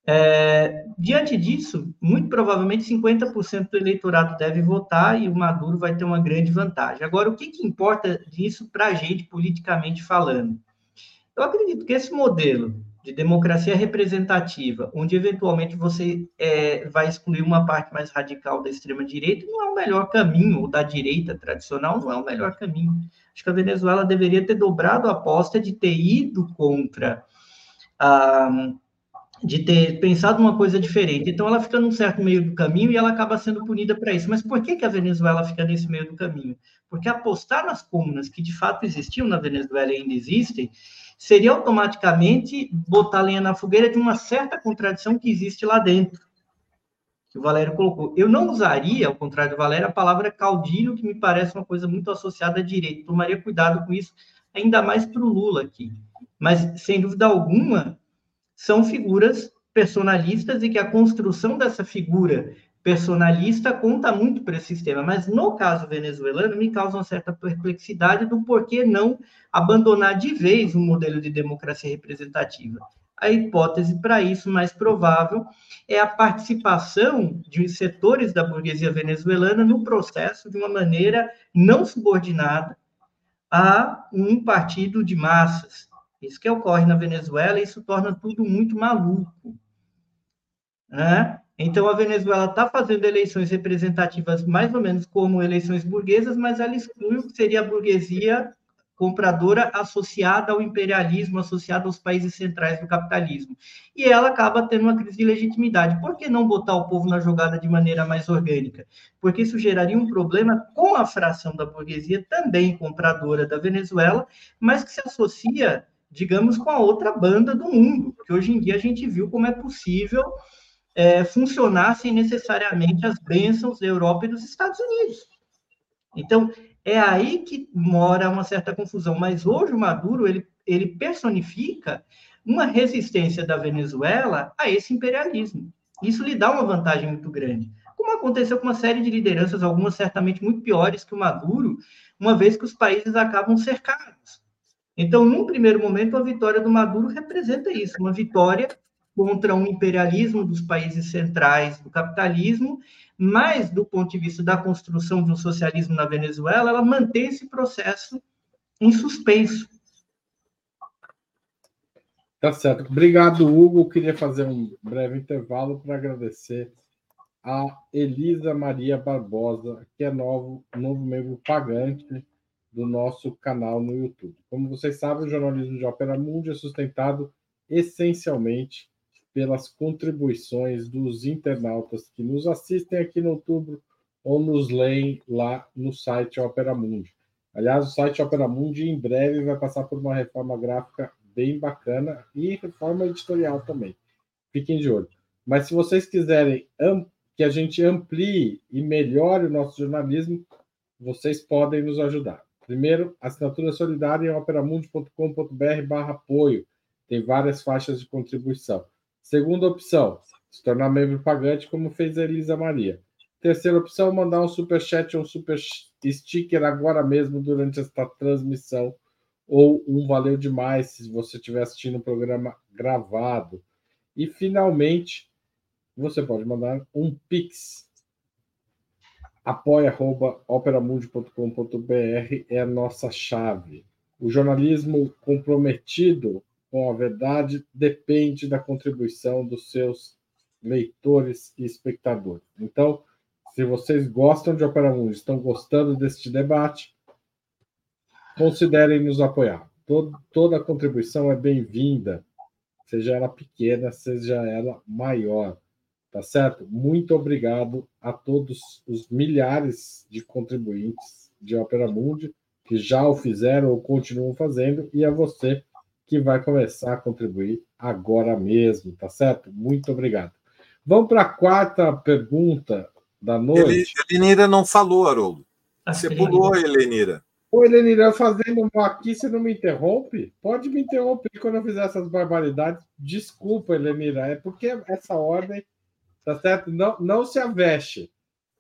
É, diante disso, muito provavelmente 50% do eleitorado deve votar e o Maduro vai ter uma grande vantagem. Agora, o que, que importa disso para a gente, politicamente falando? Eu acredito que esse modelo de democracia representativa, onde eventualmente você é, vai excluir uma parte mais radical da extrema-direita, não é o melhor caminho, ou da direita tradicional, não é o melhor caminho. Acho que a Venezuela deveria ter dobrado a aposta de ter ido contra a de ter pensado uma coisa diferente. Então, ela fica num certo meio do caminho e ela acaba sendo punida para isso. Mas por que, que a Venezuela fica nesse meio do caminho? Porque apostar nas comunas que de fato existiam na Venezuela e ainda existem, seria automaticamente botar lenha na fogueira de uma certa contradição que existe lá dentro. Que o Valério colocou. Eu não usaria, ao contrário do Valério, a palavra caudilho, que me parece uma coisa muito associada a direito. Tomaria cuidado com isso, ainda mais para o Lula aqui. Mas, sem dúvida alguma, são figuras personalistas e que a construção dessa figura personalista conta muito para esse sistema, mas no caso venezuelano me causa uma certa perplexidade do porquê não abandonar de vez um modelo de democracia representativa. A hipótese para isso mais provável é a participação de setores da burguesia venezuelana no processo de uma maneira não subordinada a um partido de massas, isso que ocorre na Venezuela, isso torna tudo muito maluco. Né? Então, a Venezuela está fazendo eleições representativas mais ou menos como eleições burguesas, mas ela exclui o que seria a burguesia compradora associada ao imperialismo, associada aos países centrais do capitalismo. E ela acaba tendo uma crise de legitimidade. Por que não botar o povo na jogada de maneira mais orgânica? Porque isso geraria um problema com a fração da burguesia, também compradora da Venezuela, mas que se associa digamos, com a outra banda do mundo, que hoje em dia a gente viu como é possível é, funcionar sem necessariamente as bênçãos da Europa e dos Estados Unidos. Então, é aí que mora uma certa confusão. Mas hoje o Maduro, ele, ele personifica uma resistência da Venezuela a esse imperialismo. Isso lhe dá uma vantagem muito grande. Como aconteceu com uma série de lideranças, algumas certamente muito piores que o Maduro, uma vez que os países acabam cercados. Então, num primeiro momento, a vitória do Maduro representa isso, uma vitória contra um imperialismo dos países centrais do capitalismo, mas do ponto de vista da construção de um socialismo na Venezuela, ela mantém esse processo em suspenso. Tá certo. Obrigado, Hugo. Queria fazer um breve intervalo para agradecer a Elisa Maria Barbosa, que é novo, novo membro pagante do nosso canal no YouTube. Como vocês sabem, o jornalismo de Ópera Mundi é sustentado essencialmente pelas contribuições dos internautas que nos assistem aqui no outubro ou nos leem lá no site Opera Mundi. Aliás, o site Opera Mundi em breve vai passar por uma reforma gráfica bem bacana e reforma editorial também. Fiquem de olho. Mas se vocês quiserem que a gente amplie e melhore o nosso jornalismo, vocês podem nos ajudar. Primeiro, assinatura solidária em operamundi.com.br barra apoio. Tem várias faixas de contribuição. Segunda opção, se tornar membro pagante, como fez a Elisa Maria. Terceira opção, mandar um super chat ou um super sticker agora mesmo durante esta transmissão. Ou um valeu demais se você estiver assistindo o programa gravado. E finalmente, você pode mandar um Pix apoia.operamundi.com.br é a nossa chave. O jornalismo comprometido com a verdade depende da contribuição dos seus leitores e espectadores. Então, se vocês gostam de Opera Mundi, estão gostando deste debate, considerem nos apoiar. Todo, toda contribuição é bem-vinda, seja ela pequena, seja ela maior. Tá certo? Muito obrigado a todos os milhares de contribuintes de Opera Mundi que já o fizeram ou continuam fazendo e a você que vai começar a contribuir agora mesmo, tá certo? Muito obrigado. Vamos para a quarta pergunta da noite. Elenira não falou, Haroldo. Você pulou, Elenira. Ô, Elenira, eu fazendo aqui, você não me interrompe? Pode me interromper quando eu fizer essas barbaridades. Desculpa, Elenira, é porque essa ordem Tá certo? Não, não se aveste.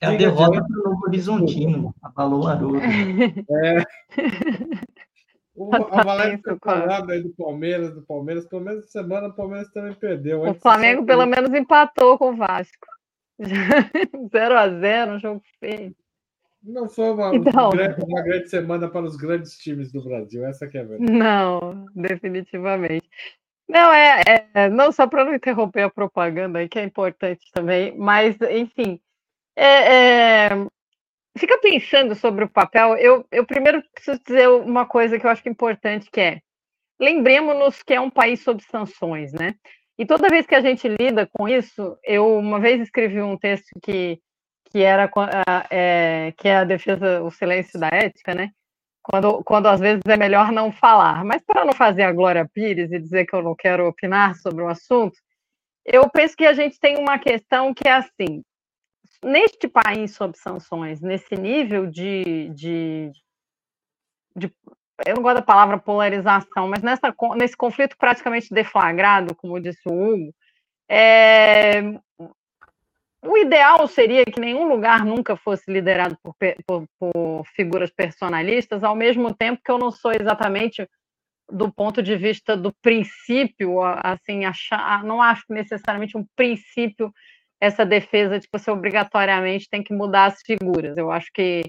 É a derrota para o Novo Horizontino, abalou o Haroldo. É. (laughs) O, a Valéria ficou falando aí do Palmeiras, do Palmeiras. Pelo menos semana o Palmeiras também perdeu. O Flamengo pelo menos empatou com o Vasco. (laughs) 0 a 0 um jogo feio. Não foi uma, então, grande, uma, grande, semana para os grandes times do Brasil, essa que é a verdade. Não, definitivamente. Não, é, é não só para não interromper a propaganda aí, que é importante também, mas, enfim, é, é, fica pensando sobre o papel. Eu, eu primeiro preciso dizer uma coisa que eu acho é importante, que é lembremos-nos que é um país sob sanções, né? E toda vez que a gente lida com isso, eu uma vez escrevi um texto que, que era é, que é a defesa, o silêncio da ética, né? Quando, quando às vezes é melhor não falar. Mas para não fazer a Glória Pires e dizer que eu não quero opinar sobre o assunto, eu penso que a gente tem uma questão que é assim: neste país sob sanções, nesse nível de, de, de eu não gosto da palavra polarização, mas nessa, nesse conflito praticamente deflagrado, como disse o Hugo, é, o ideal seria que nenhum lugar nunca fosse liderado por, por, por, figuras personalistas, ao mesmo tempo que eu não sou exatamente do ponto de vista do princípio, assim, achar, não acho necessariamente um princípio essa defesa de que você obrigatoriamente tem que mudar as figuras. Eu acho que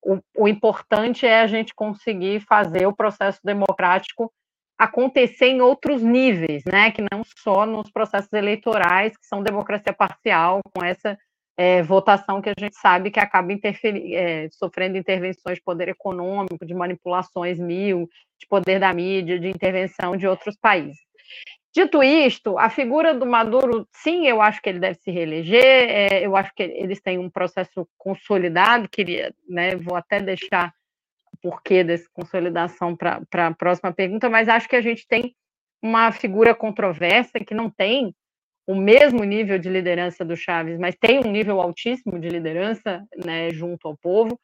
o, o importante é a gente conseguir fazer o processo democrático acontecer em outros níveis, né? Que não só nos processos eleitorais, que são democracia parcial, com essa é, votação que a gente sabe que acaba é, sofrendo intervenções de poder econômico, de manipulações mil, de poder da mídia, de intervenção de outros países. Dito isto, a figura do Maduro, sim, eu acho que ele deve se reeleger, é, eu acho que eles têm um processo consolidado, queria, né, vou até deixar o porquê dessa consolidação para a próxima pergunta, mas acho que a gente tem uma figura controversa que não tem o mesmo nível de liderança do Chaves, mas tem um nível altíssimo de liderança né, junto ao povo.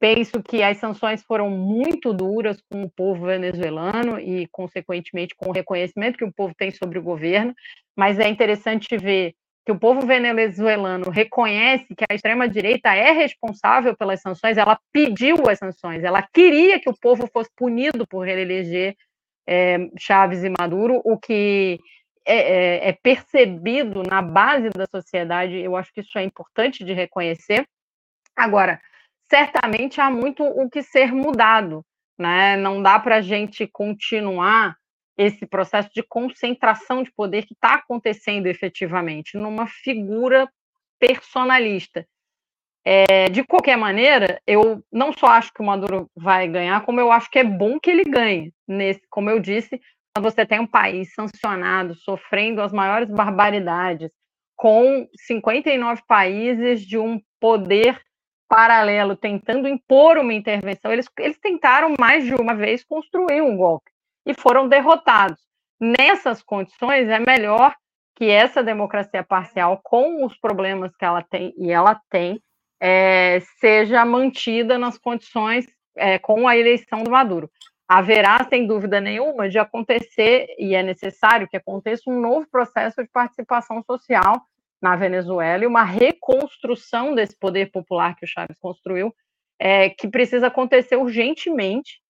Penso que as sanções foram muito duras com o povo venezuelano e, consequentemente, com o reconhecimento que o povo tem sobre o governo, mas é interessante ver que o povo venezuelano reconhece que a extrema-direita é responsável pelas sanções, ela pediu as sanções, ela queria que o povo fosse punido por reeleger é, Chaves e Maduro, o que é, é, é percebido na base da sociedade, eu acho que isso é importante de reconhecer. Agora, certamente há muito o que ser mudado, né? Não dá para a gente continuar esse processo de concentração de poder que está acontecendo efetivamente numa figura personalista. É, de qualquer maneira, eu não só acho que o Maduro vai ganhar, como eu acho que é bom que ele ganhe. Nesse, como eu disse, quando você tem um país sancionado, sofrendo as maiores barbaridades, com 59 países de um poder paralelo tentando impor uma intervenção. Eles, eles tentaram mais de uma vez construir um golpe e foram derrotados. Nessas condições, é melhor que essa democracia parcial, com os problemas que ela tem, e ela tem, é, seja mantida nas condições é, com a eleição do Maduro. Haverá, sem dúvida nenhuma, de acontecer, e é necessário que aconteça, um novo processo de participação social na Venezuela e uma reconstrução desse poder popular que o Chaves construiu, é, que precisa acontecer urgentemente,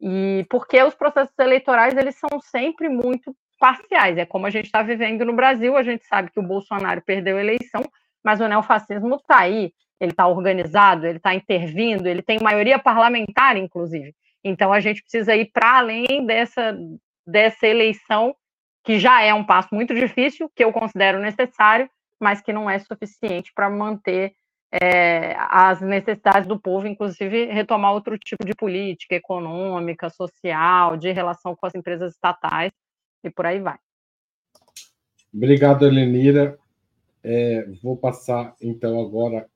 e porque os processos eleitorais eles são sempre muito parciais. É como a gente está vivendo no Brasil, a gente sabe que o Bolsonaro perdeu a eleição, mas o neofascismo está aí, ele está organizado, ele está intervindo, ele tem maioria parlamentar, inclusive. Então a gente precisa ir para além dessa, dessa eleição, que já é um passo muito difícil, que eu considero necessário, mas que não é suficiente para manter é, as necessidades do povo, inclusive retomar outro tipo de política econômica, social, de relação com as empresas estatais e por aí vai. Obrigado, Elenira. É, vou passar então agora,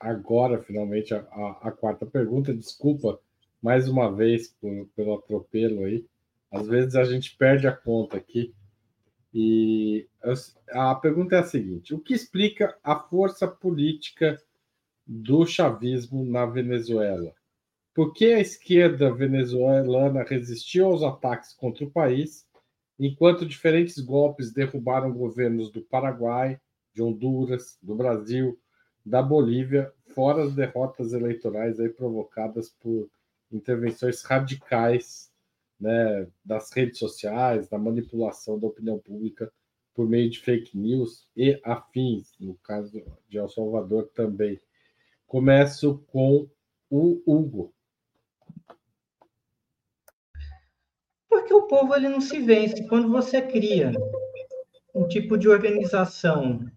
agora finalmente a, a, a, quarta pergunta. Desculpa mais uma vez por, pelo atropelo aí. Às vezes a gente perde a conta aqui. E a pergunta é a seguinte: o que explica a força política do chavismo na Venezuela? Por que a esquerda venezuelana resistiu aos ataques contra o país, enquanto diferentes golpes derrubaram governos do Paraguai, de Honduras, do Brasil, da Bolívia, fora as derrotas eleitorais aí provocadas por intervenções radicais né, das redes sociais, da manipulação da opinião pública por meio de fake news e afins, no caso de El Salvador também. Começo com o Hugo. Porque o povo ele não se vence. Quando você cria um tipo de organização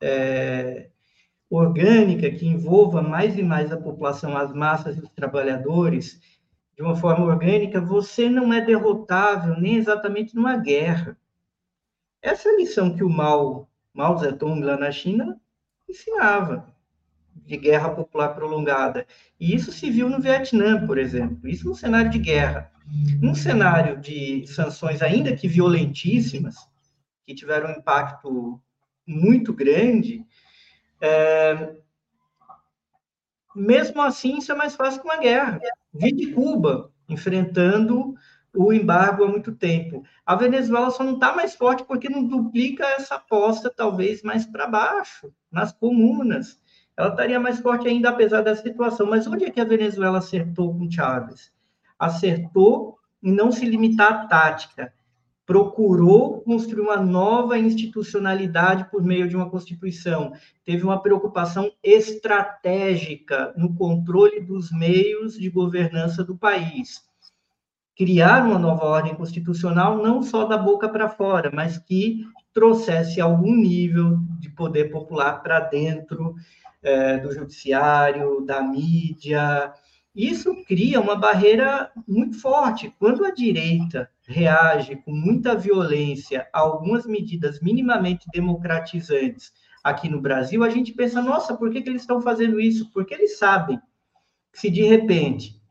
é, orgânica que envolva mais e mais a população, as massas e os trabalhadores, de uma forma orgânica, você não é derrotável nem exatamente numa guerra. Essa é a lição que o Mao, Mao Zedong lá na China ensinava de guerra popular prolongada. E isso se viu no Vietnã, por exemplo. Isso no cenário de guerra. Num cenário de sanções, ainda que violentíssimas, que tiveram um impacto muito grande, é... mesmo assim, isso é mais fácil que uma guerra. Vi de Cuba enfrentando o embargo há muito tempo. A Venezuela só não está mais forte porque não duplica essa aposta, talvez, mais para baixo, nas comunas. Ela estaria mais forte ainda, apesar da situação. Mas onde é que a Venezuela acertou com Chávez? Acertou em não se limitar à tática. Procurou construir uma nova institucionalidade por meio de uma Constituição. Teve uma preocupação estratégica no controle dos meios de governança do país criar uma nova ordem constitucional, não só da boca para fora, mas que trouxesse algum nível de poder popular para dentro é, do judiciário, da mídia. Isso cria uma barreira muito forte. Quando a direita reage com muita violência a algumas medidas minimamente democratizantes aqui no Brasil, a gente pensa, nossa, por que, que eles estão fazendo isso? Porque eles sabem que se de repente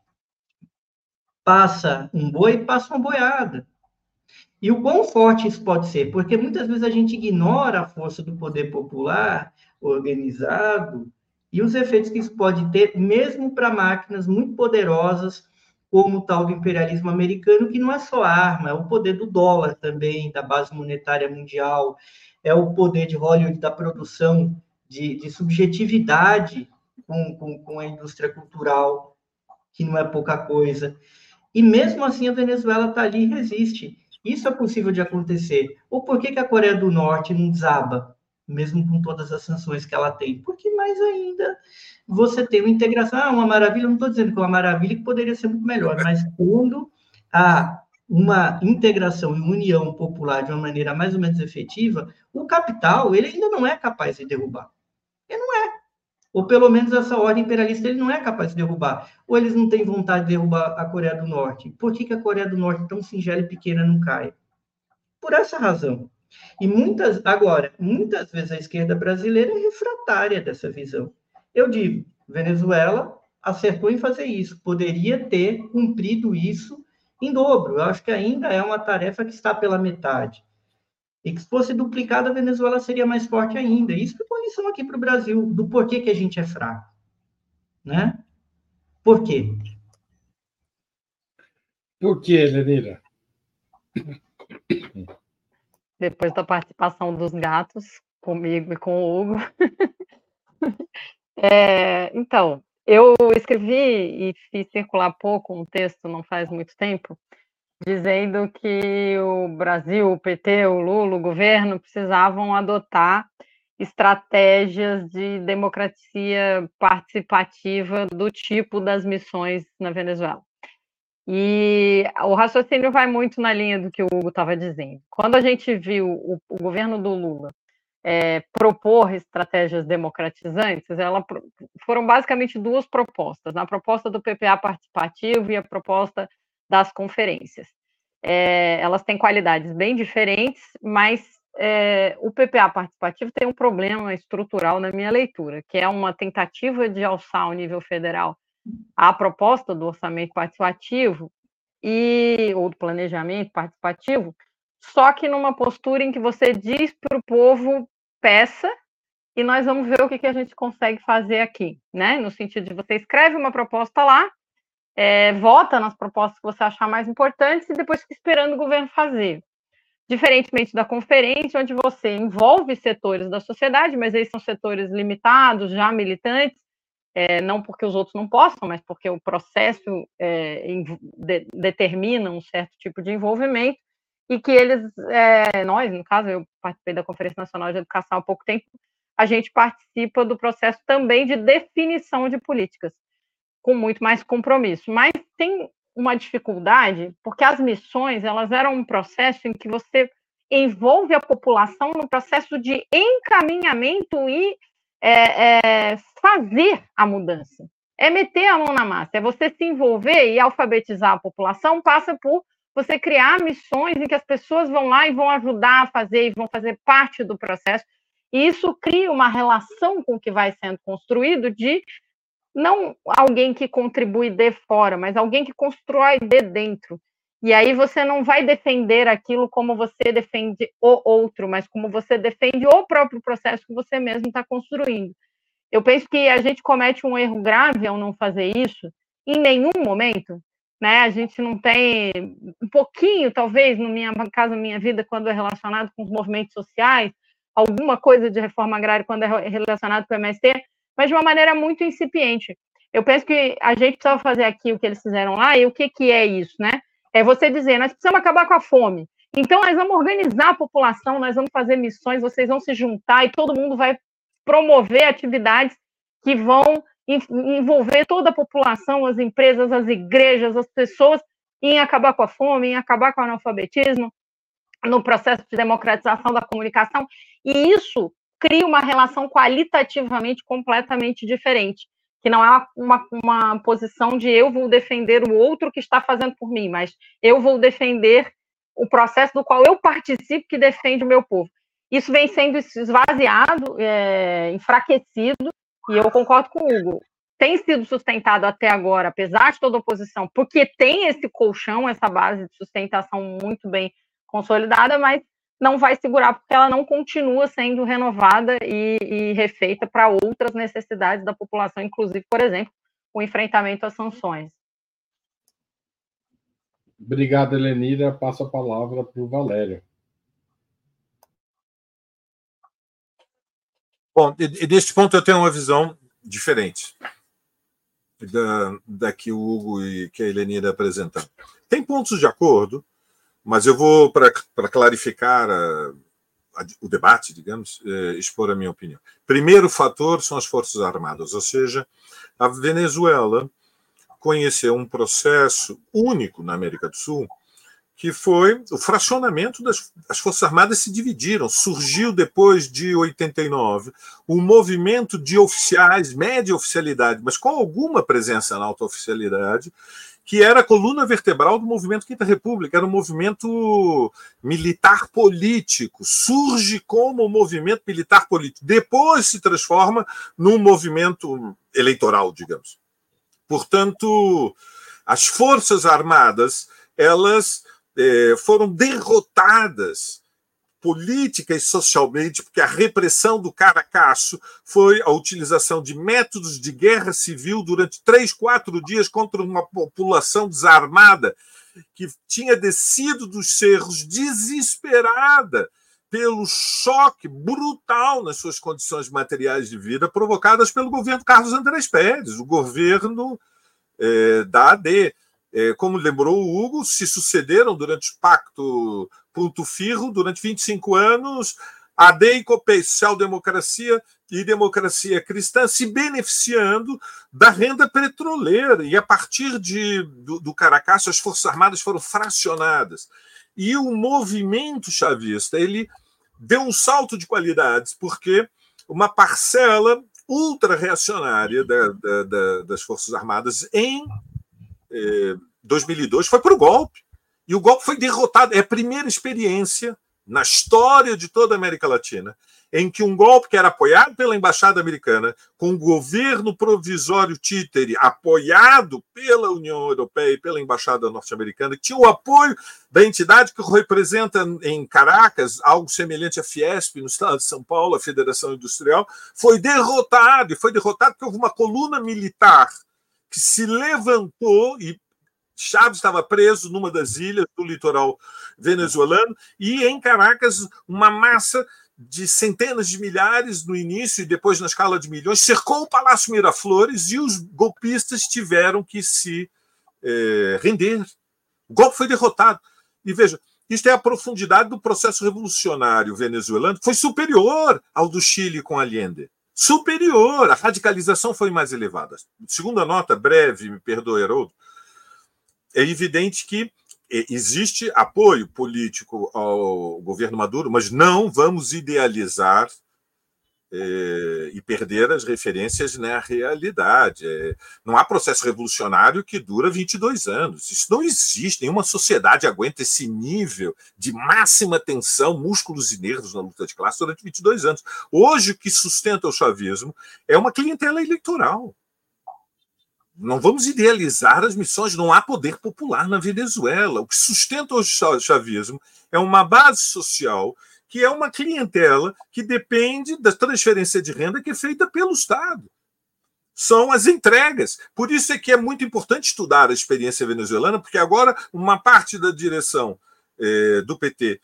passa um boi, passa uma boiada. E o quão forte isso pode ser? Porque muitas vezes a gente ignora a força do poder popular organizado e os efeitos que isso pode ter, mesmo para máquinas muito poderosas, como o tal do imperialismo americano, que não é só arma, é o poder do dólar também, da base monetária mundial, é o poder de Hollywood da produção de, de subjetividade com, com, com a indústria cultural, que não é pouca coisa. E mesmo assim a Venezuela está ali e resiste. Isso é possível de acontecer. Ou por que, que a Coreia do Norte não desaba, mesmo com todas as sanções que ela tem? Porque mais ainda você tem uma integração. Ah, uma maravilha, não estou dizendo que é uma maravilha que poderia ser muito melhor, mas quando há uma integração e união popular de uma maneira mais ou menos efetiva, o capital ele ainda não é capaz de derrubar. Ele não é. Ou pelo menos essa ordem imperialista ele não é capaz de derrubar. Ou eles não têm vontade de derrubar a Coreia do Norte. Por que, que a Coreia do Norte, tão singela e pequena, não cai? Por essa razão. E muitas, agora, muitas vezes a esquerda brasileira é refratária dessa visão. Eu digo, Venezuela acertou em fazer isso, poderia ter cumprido isso em dobro. Eu acho que ainda é uma tarefa que está pela metade. E que se fosse duplicada, a Venezuela seria mais forte ainda. Isso é uma lição aqui para o Brasil, do porquê que a gente é fraco. Né? Por quê? Por quê, Lenira? (coughs) Depois da participação dos gatos, comigo e com o Hugo. (laughs) é, então, eu escrevi e fiz circular pouco um texto, não faz muito tempo, dizendo que o Brasil, o PT, o Lula, o governo precisavam adotar estratégias de democracia participativa do tipo das missões na Venezuela. E o raciocínio vai muito na linha do que o Hugo estava dizendo. Quando a gente viu o, o governo do Lula é, propor estratégias democratizantes, ela, foram basicamente duas propostas: a proposta do PPA participativo e a proposta das conferências. É, elas têm qualidades bem diferentes, mas é, o PPA participativo tem um problema estrutural na minha leitura, que é uma tentativa de alçar ao nível federal a proposta do orçamento participativo e ou do planejamento participativo, só que numa postura em que você diz para o povo peça e nós vamos ver o que, que a gente consegue fazer aqui, né? No sentido de você escreve uma proposta lá é, vota nas propostas que você achar mais importantes e depois fica esperando o governo fazer. Diferentemente da conferência, onde você envolve setores da sociedade, mas eles são setores limitados, já militantes, é, não porque os outros não possam, mas porque o processo é, de, determina um certo tipo de envolvimento, e que eles, é, nós, no caso, eu participei da Conferência Nacional de Educação há pouco tempo, a gente participa do processo também de definição de políticas com muito mais compromisso. Mas tem uma dificuldade, porque as missões, elas eram um processo em que você envolve a população no processo de encaminhamento e é, é fazer a mudança, é meter a mão na massa, é você se envolver e alfabetizar a população passa por você criar missões em que as pessoas vão lá e vão ajudar a fazer e vão fazer parte do processo. E isso cria uma relação com o que vai sendo construído de não alguém que contribui de fora, mas alguém que constrói de dentro. E aí você não vai defender aquilo como você defende o outro, mas como você defende o próprio processo que você mesmo está construindo. Eu penso que a gente comete um erro grave ao não fazer isso em nenhum momento, né? A gente não tem um pouquinho, talvez, no minha caso, minha vida, quando é relacionado com os movimentos sociais, alguma coisa de reforma agrária quando é relacionado com o MST, mas de uma maneira muito incipiente. Eu penso que a gente precisa fazer aqui o que eles fizeram lá, e o que, que é isso, né? É você dizer, nós precisamos acabar com a fome. Então, nós vamos organizar a população, nós vamos fazer missões, vocês vão se juntar e todo mundo vai promover atividades que vão envolver toda a população, as empresas, as igrejas, as pessoas, em acabar com a fome, em acabar com o analfabetismo, no processo de democratização da comunicação. E isso cria uma relação qualitativamente completamente diferente, que não é uma, uma posição de eu vou defender o outro que está fazendo por mim, mas eu vou defender o processo do qual eu participo que defende o meu povo. Isso vem sendo esvaziado, é, enfraquecido, e eu concordo com o Hugo. Tem sido sustentado até agora, apesar de toda oposição, porque tem esse colchão, essa base de sustentação muito bem consolidada, mas não vai segurar porque ela não continua sendo renovada e, e refeita para outras necessidades da população, inclusive, por exemplo, o enfrentamento às sanções. Obrigado, Elenira. Passo a palavra para o Valério. Bom, e, neste ponto eu tenho uma visão diferente da, da que o Hugo e que a Elenira apresentaram. Tem pontos de acordo, mas eu vou, para clarificar a, a, o debate, digamos, eh, expor a minha opinião. Primeiro fator são as Forças Armadas, ou seja, a Venezuela conheceu um processo único na América do Sul, que foi o fracionamento das as Forças Armadas se dividiram. Surgiu depois de 89 um movimento de oficiais, média oficialidade, mas com alguma presença na alta oficialidade, que era a coluna vertebral do movimento Quinta República, era um movimento militar político, surge como um movimento militar político, depois se transforma num movimento eleitoral, digamos. Portanto, as Forças Armadas, elas eh, foram derrotadas política e socialmente, porque a repressão do Caracaço foi a utilização de métodos de guerra civil durante três, quatro dias contra uma população desarmada que tinha descido dos cerros desesperada pelo choque brutal nas suas condições materiais de vida provocadas pelo governo Carlos Andrés Pérez, o governo eh, da AD. Eh, como lembrou o Hugo, se sucederam durante o pacto Ponto Firro, durante 25 anos, a DEI, COPEI, social-democracia e democracia cristã se beneficiando da renda petroleira. E a partir de, do, do as Forças Armadas foram fracionadas. E o movimento chavista ele deu um salto de qualidades, porque uma parcela ultra-reacionária da, da, da, das Forças Armadas em eh, 2002 foi para o golpe. E o golpe foi derrotado. É a primeira experiência na história de toda a América Latina em que um golpe que era apoiado pela embaixada americana, com o governo provisório títere apoiado pela União Europeia e pela embaixada norte-americana, que tinha o apoio da entidade que representa em Caracas algo semelhante à Fiesp no estado de São Paulo, a Federação Industrial, foi derrotado e foi derrotado porque houve uma coluna militar que se levantou e Chaves estava preso numa das ilhas do litoral venezuelano e em Caracas uma massa de centenas de milhares no início e depois na escala de milhões cercou o Palácio Miraflores e os golpistas tiveram que se é, render. O golpe foi derrotado. E veja, isto é a profundidade do processo revolucionário venezuelano, foi superior ao do Chile com Allende. Superior, a radicalização foi mais elevada. Segunda nota, breve, me perdoe, Haroldo, é evidente que é, existe apoio político ao governo Maduro, mas não vamos idealizar é, e perder as referências na realidade. É, não há processo revolucionário que dura 22 anos. Isso não existe. Nenhuma sociedade aguenta esse nível de máxima tensão, músculos e nervos na luta de classe durante 22 anos. Hoje, o que sustenta o chavismo é uma clientela eleitoral. Não vamos idealizar as missões, não há poder popular na Venezuela. O que sustenta o chavismo é uma base social que é uma clientela que depende da transferência de renda que é feita pelo Estado. São as entregas. Por isso é que é muito importante estudar a experiência venezuelana, porque agora uma parte da direção eh, do PT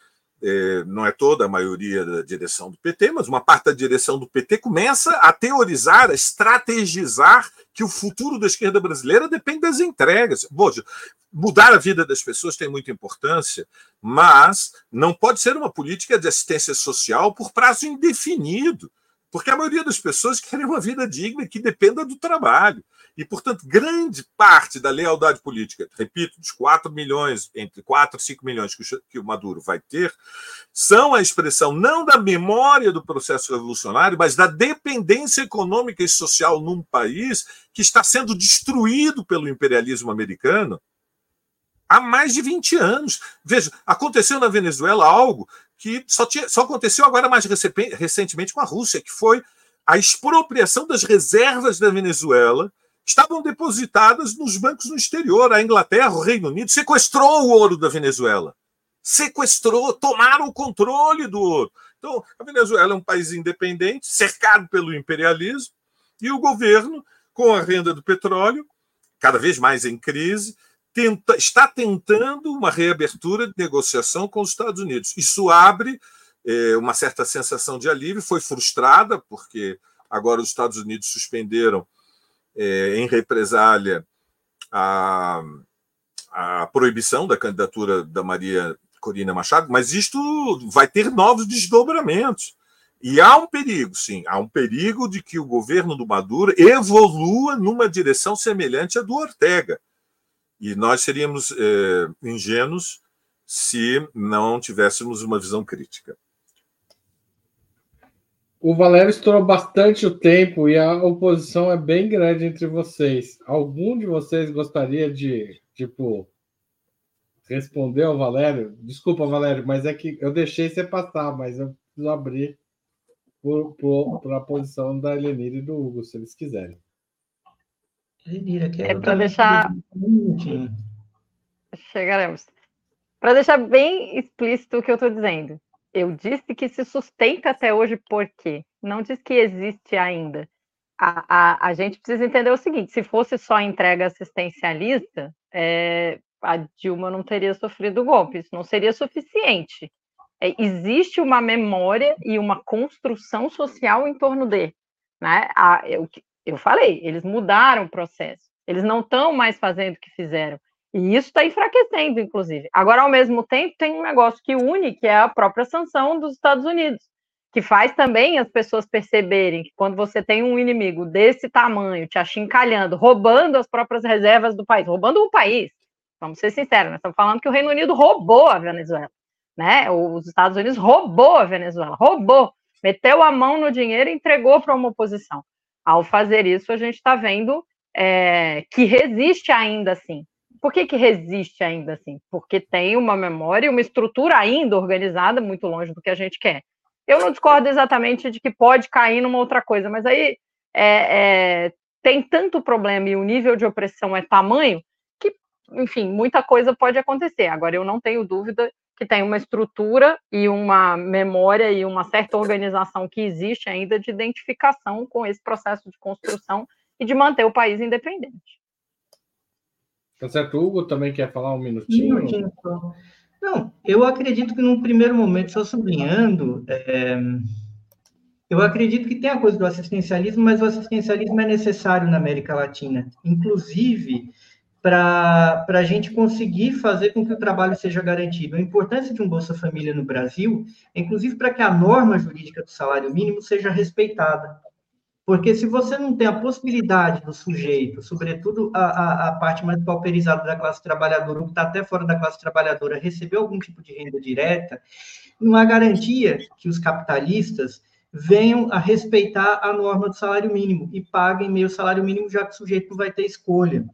é, não é toda a maioria da direção do PT, mas uma parte da direção do PT começa a teorizar, a estrategizar que o futuro da esquerda brasileira depende das entregas. Poxa, mudar a vida das pessoas tem muita importância, mas não pode ser uma política de assistência social por prazo indefinido, porque a maioria das pessoas querem uma vida digna que dependa do trabalho. E, portanto, grande parte da lealdade política, repito, dos 4 milhões, entre 4 e 5 milhões que o Maduro vai ter, são a expressão não da memória do processo revolucionário, mas da dependência econômica e social num país que está sendo destruído pelo imperialismo americano há mais de 20 anos. Veja, aconteceu na Venezuela algo que só, tinha, só aconteceu agora mais recentemente com a Rússia, que foi a expropriação das reservas da Venezuela estavam depositadas nos bancos no exterior. A Inglaterra, o Reino Unido, sequestrou o ouro da Venezuela. Sequestrou, tomaram o controle do ouro. Então, a Venezuela é um país independente, cercado pelo imperialismo, e o governo, com a renda do petróleo, cada vez mais em crise, tenta, está tentando uma reabertura de negociação com os Estados Unidos. Isso abre é, uma certa sensação de alívio, foi frustrada, porque agora os Estados Unidos suspenderam é, em represália a, a proibição da candidatura da Maria Corina Machado, mas isto vai ter novos desdobramentos. E há um perigo, sim, há um perigo de que o governo do Maduro evolua numa direção semelhante à do Ortega. E nós seríamos é, ingênuos se não tivéssemos uma visão crítica. O Valério estourou bastante o tempo e a oposição é bem grande entre vocês. Algum de vocês gostaria de, tipo, responder ao Valério? Desculpa, Valério, mas é que eu deixei você passar, mas eu preciso abrir para a posição da Elenira e do Hugo, se eles quiserem. Elenira, quer é para deixar. Chegaremos. Para deixar bem explícito o que eu estou dizendo. Eu disse que se sustenta até hoje por quê? Não diz que existe ainda. A, a, a gente precisa entender o seguinte: se fosse só entrega assistencialista, é, a Dilma não teria sofrido golpe, isso não seria suficiente. É, existe uma memória e uma construção social em torno dele. Né? A, eu, eu falei, eles mudaram o processo, eles não estão mais fazendo o que fizeram. E isso está enfraquecendo, inclusive. Agora, ao mesmo tempo, tem um negócio que une, que é a própria sanção dos Estados Unidos, que faz também as pessoas perceberem que quando você tem um inimigo desse tamanho, te achincalhando, roubando as próprias reservas do país, roubando o país, vamos ser sinceros, nós estamos falando que o Reino Unido roubou a Venezuela, né? Os Estados Unidos roubou a Venezuela, roubou, meteu a mão no dinheiro e entregou para uma oposição. Ao fazer isso, a gente está vendo é, que resiste ainda assim por que, que resiste ainda assim? Porque tem uma memória e uma estrutura ainda organizada muito longe do que a gente quer. Eu não discordo exatamente de que pode cair numa outra coisa, mas aí é, é, tem tanto problema e o nível de opressão é tamanho que, enfim, muita coisa pode acontecer. Agora, eu não tenho dúvida que tem uma estrutura e uma memória e uma certa organização que existe ainda de identificação com esse processo de construção e de manter o país independente. Tá certo, Hugo também quer falar um minutinho? Um minutinho Não, eu acredito que num primeiro momento, só sublinhando, é, eu acredito que tem a coisa do assistencialismo, mas o assistencialismo é necessário na América Latina, inclusive para a gente conseguir fazer com que o trabalho seja garantido. A importância de um Bolsa Família no Brasil é, inclusive, para que a norma jurídica do salário mínimo seja respeitada. Porque se você não tem a possibilidade do sujeito, sobretudo a, a, a parte mais pauperizada da classe trabalhadora, ou que está até fora da classe trabalhadora, receber algum tipo de renda direta, não há garantia que os capitalistas venham a respeitar a norma do salário mínimo e paguem meio salário mínimo, já que o sujeito não vai ter escolha.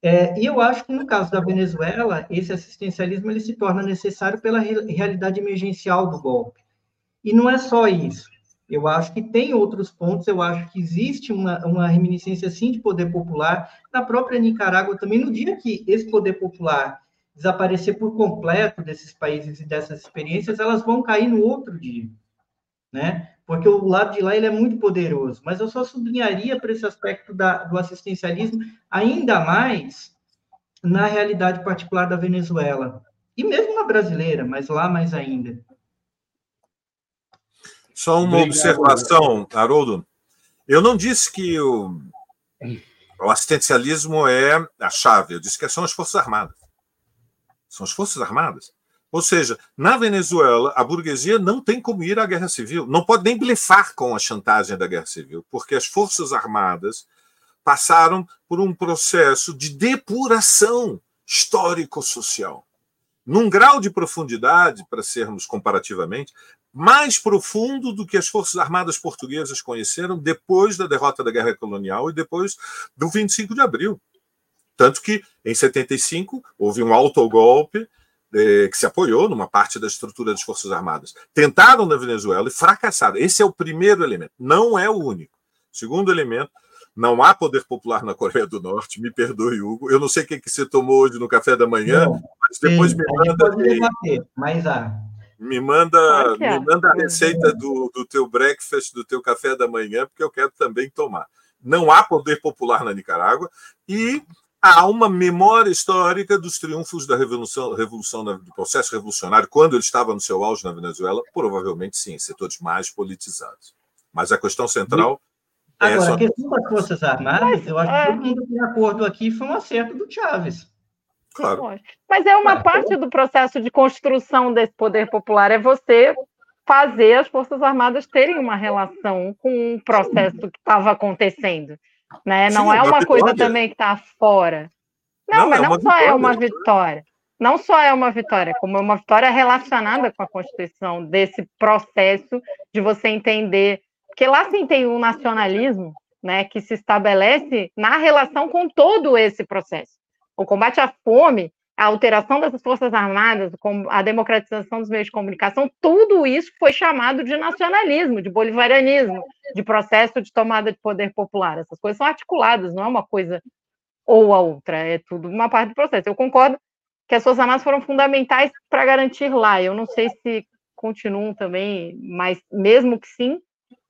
É, e eu acho que no caso da Venezuela, esse assistencialismo ele se torna necessário pela realidade emergencial do golpe. E não é só isso. Eu acho que tem outros pontos, eu acho que existe uma, uma reminiscência, sim, de poder popular. Na própria Nicarágua também, no dia que esse poder popular desaparecer por completo desses países e dessas experiências, elas vão cair no outro dia, né? Porque o lado de lá ele é muito poderoso. Mas eu só sublinharia para esse aspecto da, do assistencialismo ainda mais na realidade particular da Venezuela e mesmo na brasileira, mas lá mais ainda. Só uma Obrigado. observação, Haroldo. Eu não disse que o, o assistencialismo é a chave, eu disse que são as Forças Armadas. São as Forças Armadas. Ou seja, na Venezuela, a burguesia não tem como ir à guerra civil, não pode nem blefar com a chantagem da guerra civil, porque as Forças Armadas passaram por um processo de depuração histórico-social num grau de profundidade, para sermos comparativamente, mais profundo do que as Forças Armadas Portuguesas conheceram depois da derrota da Guerra Colonial e depois do 25 de abril. Tanto que, em 75, houve um autogolpe eh, que se apoiou numa parte da estrutura das Forças Armadas. Tentaram na Venezuela e fracassaram. Esse é o primeiro elemento, não é o único. Segundo elemento, não há poder popular na Coreia do Norte, me perdoe, Hugo. Eu não sei o que, que você tomou hoje no café da manhã, não, mas depois sim, me manda. Debater, mas há. Me manda, me manda a receita do, do teu breakfast, do teu café da manhã, porque eu quero também tomar. Não há poder popular na Nicarágua e há uma memória histórica dos triunfos da revolução, revolução do processo revolucionário quando ele estava no seu auge na Venezuela, provavelmente sim, setores mais politizados. Mas a questão central Agora, Essa... a questão das Forças Armadas, Mas, eu acho é... que todo mundo tem acordo aqui, foi um acerto do Chaves. Claro. Mas é uma parte do processo de construção desse poder popular, é você fazer as Forças Armadas terem uma relação com o processo que estava acontecendo. Né? Não Sim, é uma, coisa também que está fora. Não, não mas é não só é vitória. é uma vitória. Não só é uma vitória, como é uma vitória relacionada com a Constituição, desse processo de você entender porque lá sim tem um nacionalismo né, que se estabelece na relação com todo esse processo. O combate à fome, a alteração das Forças Armadas, a democratização dos meios de comunicação, tudo isso foi chamado de nacionalismo, de bolivarianismo, de processo de tomada de poder popular. Essas coisas são articuladas, não é uma coisa ou a outra, é tudo uma parte do processo. Eu concordo que as Forças Armadas foram fundamentais para garantir lá. Eu não sei se continuam também, mas mesmo que sim,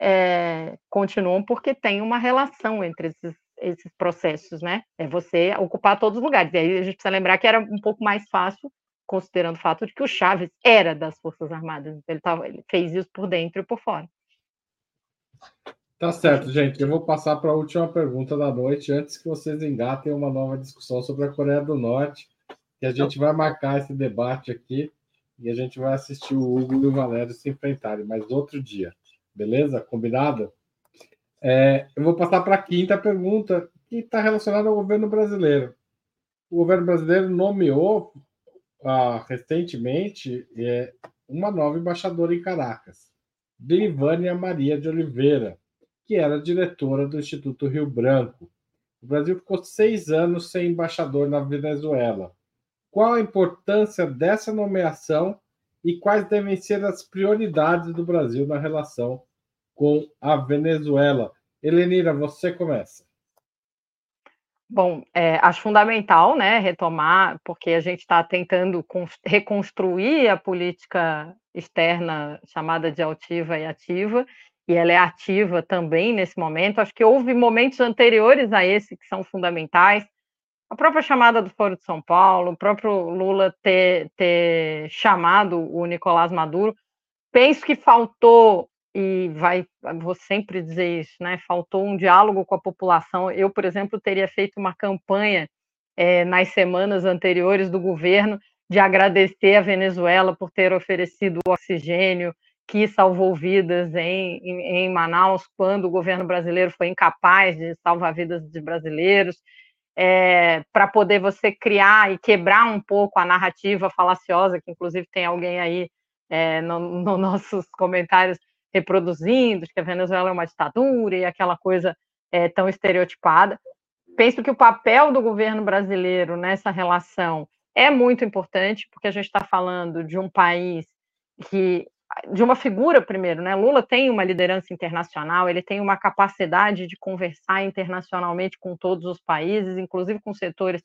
é, continuam porque tem uma relação entre esses, esses processos, né? É você ocupar todos os lugares. E aí a gente precisa lembrar que era um pouco mais fácil, considerando o fato de que o Chaves era das Forças Armadas. Ele, tava, ele fez isso por dentro e por fora. Tá certo, gente. Eu vou passar para a última pergunta da noite, antes que vocês engatem uma nova discussão sobre a Coreia do Norte, que a gente vai marcar esse debate aqui e a gente vai assistir o Hugo e o Valério se enfrentarem, mas outro dia. Beleza? Combinado? É, eu vou passar para a quinta pergunta, que está relacionada ao governo brasileiro. O governo brasileiro nomeou ah, recentemente é, uma nova embaixadora em Caracas, Bilivânia Maria de Oliveira, que era diretora do Instituto Rio Branco. O Brasil ficou seis anos sem embaixador na Venezuela. Qual a importância dessa nomeação e quais devem ser as prioridades do Brasil na relação com a Venezuela. Helenira, você começa. Bom, é, acho fundamental, né, retomar, porque a gente está tentando reconstruir a política externa chamada de altiva e ativa, e ela é ativa também nesse momento. Acho que houve momentos anteriores a esse que são fundamentais, a própria chamada do Foro de São Paulo, o próprio Lula ter, ter chamado o Nicolás Maduro, penso que faltou, e vai, vou sempre dizer isso, né? Faltou um diálogo com a população. Eu, por exemplo, teria feito uma campanha é, nas semanas anteriores do governo de agradecer a Venezuela por ter oferecido oxigênio que salvou vidas em, em, em Manaus, quando o governo brasileiro foi incapaz de salvar vidas de brasileiros é, para poder você criar e quebrar um pouco a narrativa falaciosa, que inclusive tem alguém aí é, nos no nossos comentários reproduzindo, de que a Venezuela é uma ditadura e aquela coisa é, tão estereotipada. Penso que o papel do governo brasileiro nessa relação é muito importante, porque a gente está falando de um país que de uma figura primeiro, né? Lula tem uma liderança internacional, ele tem uma capacidade de conversar internacionalmente com todos os países, inclusive com setores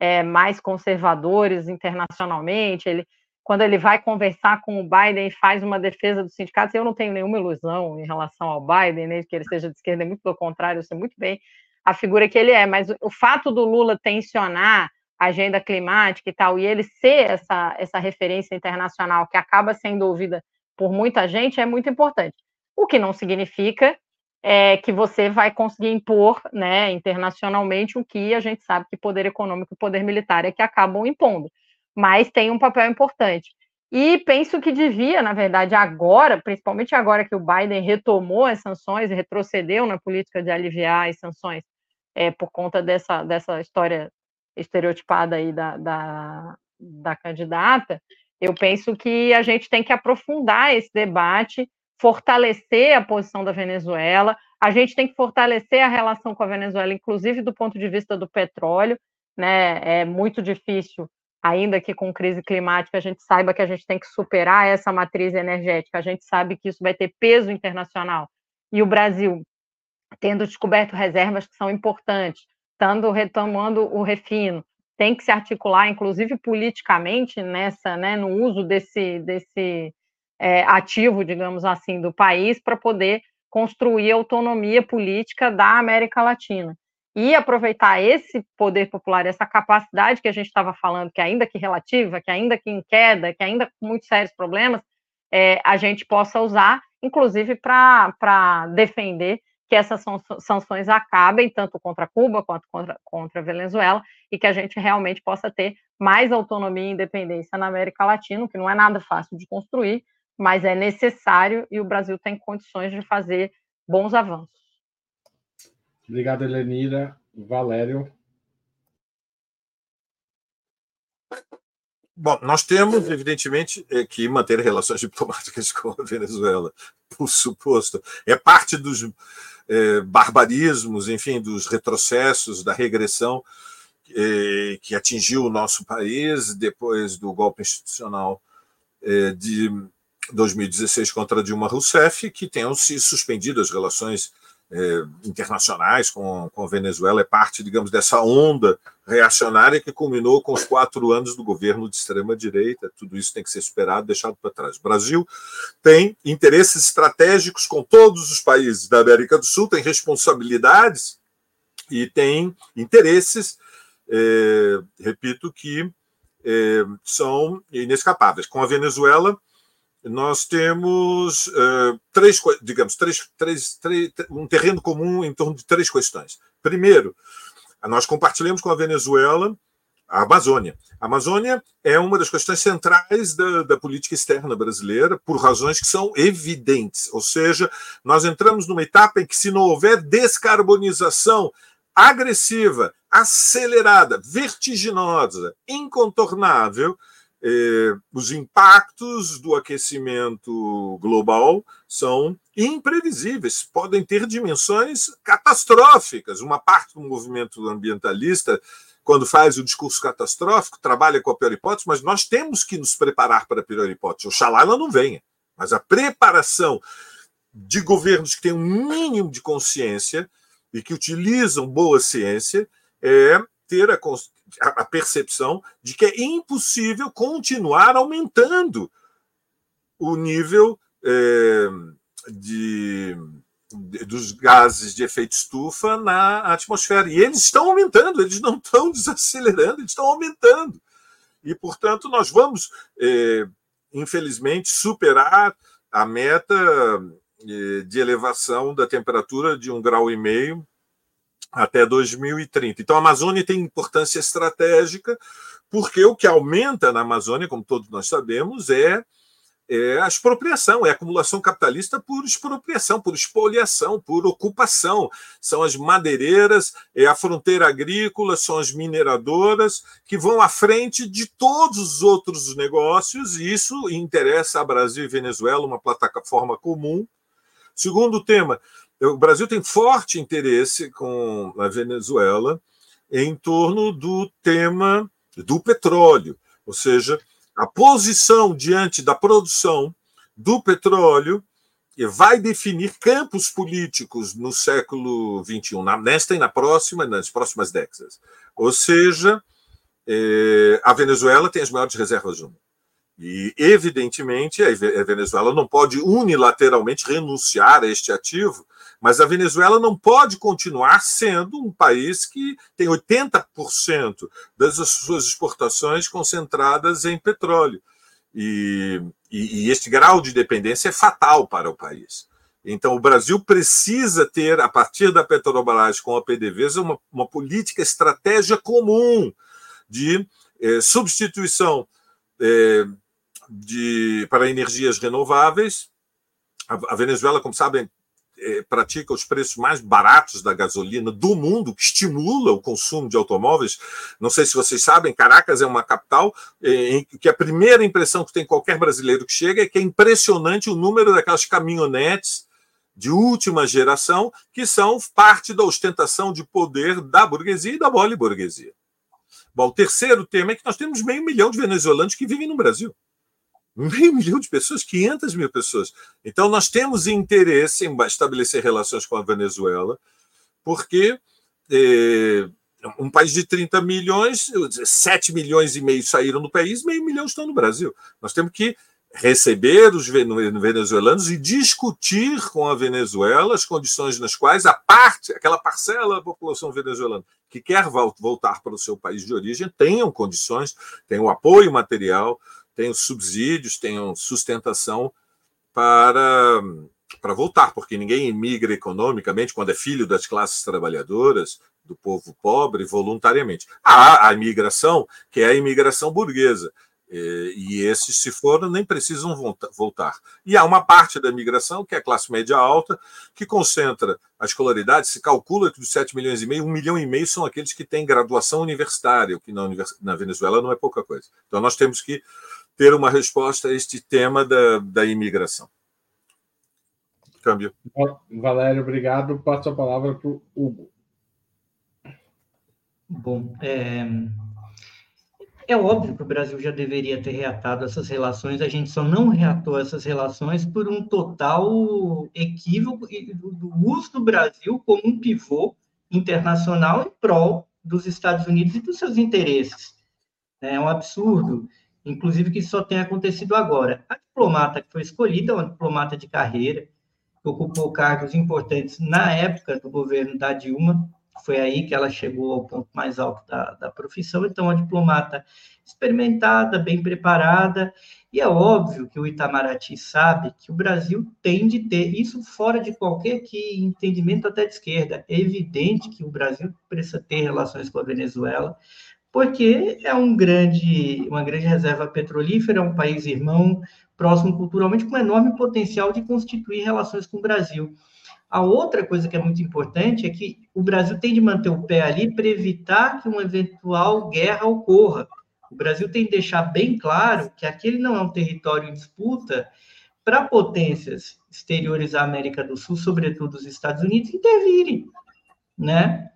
é, mais conservadores internacionalmente. Ele, quando ele vai conversar com o Biden e faz uma defesa dos sindicatos, eu não tenho nenhuma ilusão em relação ao Biden, nem que ele seja de esquerda, muito pelo contrário, eu sei muito bem a figura que ele é, mas o fato do Lula tensionar a agenda climática e tal, e ele ser essa, essa referência internacional que acaba sendo ouvida por muita gente é muito importante. O que não significa é, que você vai conseguir impor né, internacionalmente o que a gente sabe que poder econômico e poder militar é que acabam impondo, mas tem um papel importante. E penso que devia, na verdade, agora, principalmente agora que o Biden retomou as sanções retrocedeu na política de aliviar as sanções é, por conta dessa, dessa história estereotipada aí da, da, da candidata, eu penso que a gente tem que aprofundar esse debate, fortalecer a posição da Venezuela, a gente tem que fortalecer a relação com a Venezuela, inclusive do ponto de vista do petróleo, né? É muito difícil, ainda que com crise climática, a gente saiba que a gente tem que superar essa matriz energética, a gente sabe que isso vai ter peso internacional. E o Brasil, tendo descoberto reservas que são importantes, estando retomando o refino, tem que se articular, inclusive politicamente, nessa, né, no uso desse, desse é, ativo, digamos assim, do país para poder construir autonomia política da América Latina. E aproveitar esse poder popular, essa capacidade que a gente estava falando, que ainda que relativa, que ainda que em queda, que ainda com muitos sérios problemas, é, a gente possa usar, inclusive para defender que essas sanções acabem, tanto contra Cuba quanto contra, contra a Venezuela, e que a gente realmente possa ter mais autonomia e independência na América Latina, que não é nada fácil de construir, mas é necessário e o Brasil tem condições de fazer bons avanços. Obrigado, Elenira. Valério. Bom, nós temos, evidentemente, é, que manter relações diplomáticas (laughs) com a Venezuela, por suposto. É parte dos é, barbarismos, enfim, dos retrocessos, da regressão é, que atingiu o nosso país depois do golpe institucional de 2016 contra Dilma Rousseff, que tenham se suspendido as relações é, internacionais com, com a Venezuela é parte, digamos, dessa onda reacionária que culminou com os quatro anos do governo de extrema-direita. Tudo isso tem que ser superado, deixado para trás. O Brasil tem interesses estratégicos com todos os países da América do Sul, tem responsabilidades e tem interesses, é, repito, que é, são inescapáveis. Com a Venezuela, nós temos uh, três, digamos, três, três, três, um terreno comum em torno de três questões. Primeiro, nós compartilhamos com a Venezuela a Amazônia. A Amazônia é uma das questões centrais da, da, política externa brasileira, por razões que são evidentes. Ou seja, nós entramos numa etapa em que, se não houver descarbonização agressiva, acelerada, vertiginosa, incontornável, eh, os impactos do aquecimento global são imprevisíveis, podem ter dimensões catastróficas. Uma parte do movimento ambientalista, quando faz o discurso catastrófico, trabalha com a pior hipótese, mas nós temos que nos preparar para a pior hipótese. Oxalá ela não venha, mas a preparação de governos que têm um mínimo de consciência e que utilizam boa ciência é ter a, a percepção de que é impossível continuar aumentando o nível é, de, de, dos gases de efeito estufa na atmosfera. E eles estão aumentando, eles não estão desacelerando, eles estão aumentando. E, portanto, nós vamos, é, infelizmente, superar a meta é, de elevação da temperatura de um grau e meio até 2030. Então, a Amazônia tem importância estratégica, porque o que aumenta na Amazônia, como todos nós sabemos, é, é a expropriação, é a acumulação capitalista por expropriação, por expoliação, por ocupação. São as madeireiras, é a fronteira agrícola, são as mineradoras que vão à frente de todos os outros negócios, e isso interessa a Brasil e Venezuela, uma plataforma comum Segundo tema, o Brasil tem forte interesse com a Venezuela em torno do tema do petróleo, ou seja, a posição diante da produção do petróleo vai definir campos políticos no século XXI, nesta e na próxima, nas próximas décadas. Ou seja, é, a Venezuela tem as maiores reservas do mundo. E, evidentemente, a Venezuela não pode unilateralmente renunciar a este ativo, mas a Venezuela não pode continuar sendo um país que tem 80% das suas exportações concentradas em petróleo. E, e, e este grau de dependência é fatal para o país. Então, o Brasil precisa ter, a partir da Petrobras com a PDVSA, uma, uma política estratégia comum de eh, substituição eh, de, para energias renováveis. A, a Venezuela, como sabem, é, pratica os preços mais baratos da gasolina do mundo, que estimula o consumo de automóveis. Não sei se vocês sabem, Caracas é uma capital é, em que a primeira impressão que tem qualquer brasileiro que chega é que é impressionante o número daquelas caminhonetes de última geração que são parte da ostentação de poder da burguesia e da mole burguesia. Bom, o terceiro tema é que nós temos meio milhão de venezuelanos que vivem no Brasil meio (laughs) milhão de pessoas, 500 mil pessoas. Então, nós temos interesse em estabelecer relações com a Venezuela, porque é, um país de 30 milhões, 7 milhões e meio saíram do país, meio milhão estão no Brasil. Nós temos que receber os venezuelanos e discutir com a Venezuela as condições nas quais a parte, aquela parcela da população venezuelana que quer voltar para o seu país de origem, tenham condições, tenham apoio material, tenham subsídios, tenham sustentação para, para voltar, porque ninguém imigra economicamente quando é filho das classes trabalhadoras, do povo pobre, voluntariamente. Há a imigração, que é a imigração burguesa, e esses, se foram, nem precisam voltar. E há uma parte da imigração, que é a classe média alta, que concentra a escolaridade, se calcula que dos 7 milhões e meio, 1 milhão e meio são aqueles que têm graduação universitária, o que na Venezuela não é pouca coisa. Então nós temos que ter uma resposta a este tema da, da imigração. Câmbio. Valério, obrigado. Passo a palavra para o Hugo. Bom, é, é óbvio que o Brasil já deveria ter reatado essas relações, a gente só não reatou essas relações por um total equívoco do uso do Brasil como um pivô internacional em prol dos Estados Unidos e dos seus interesses. É um absurdo inclusive que isso só tem acontecido agora. A diplomata que foi escolhida uma diplomata de carreira, que ocupou cargos importantes na época do governo da Dilma, foi aí que ela chegou ao ponto mais alto da, da profissão, então uma diplomata experimentada, bem preparada, e é óbvio que o Itamaraty sabe que o Brasil tem de ter, isso fora de qualquer que entendimento até de esquerda, é evidente que o Brasil precisa ter relações com a Venezuela, porque é um grande, uma grande reserva petrolífera, é um país irmão, próximo culturalmente, com enorme potencial de constituir relações com o Brasil. A outra coisa que é muito importante é que o Brasil tem de manter o pé ali para evitar que uma eventual guerra ocorra. O Brasil tem de deixar bem claro que aquele não é um território em disputa para potências exteriores à América do Sul, sobretudo os Estados Unidos, intervirem, né?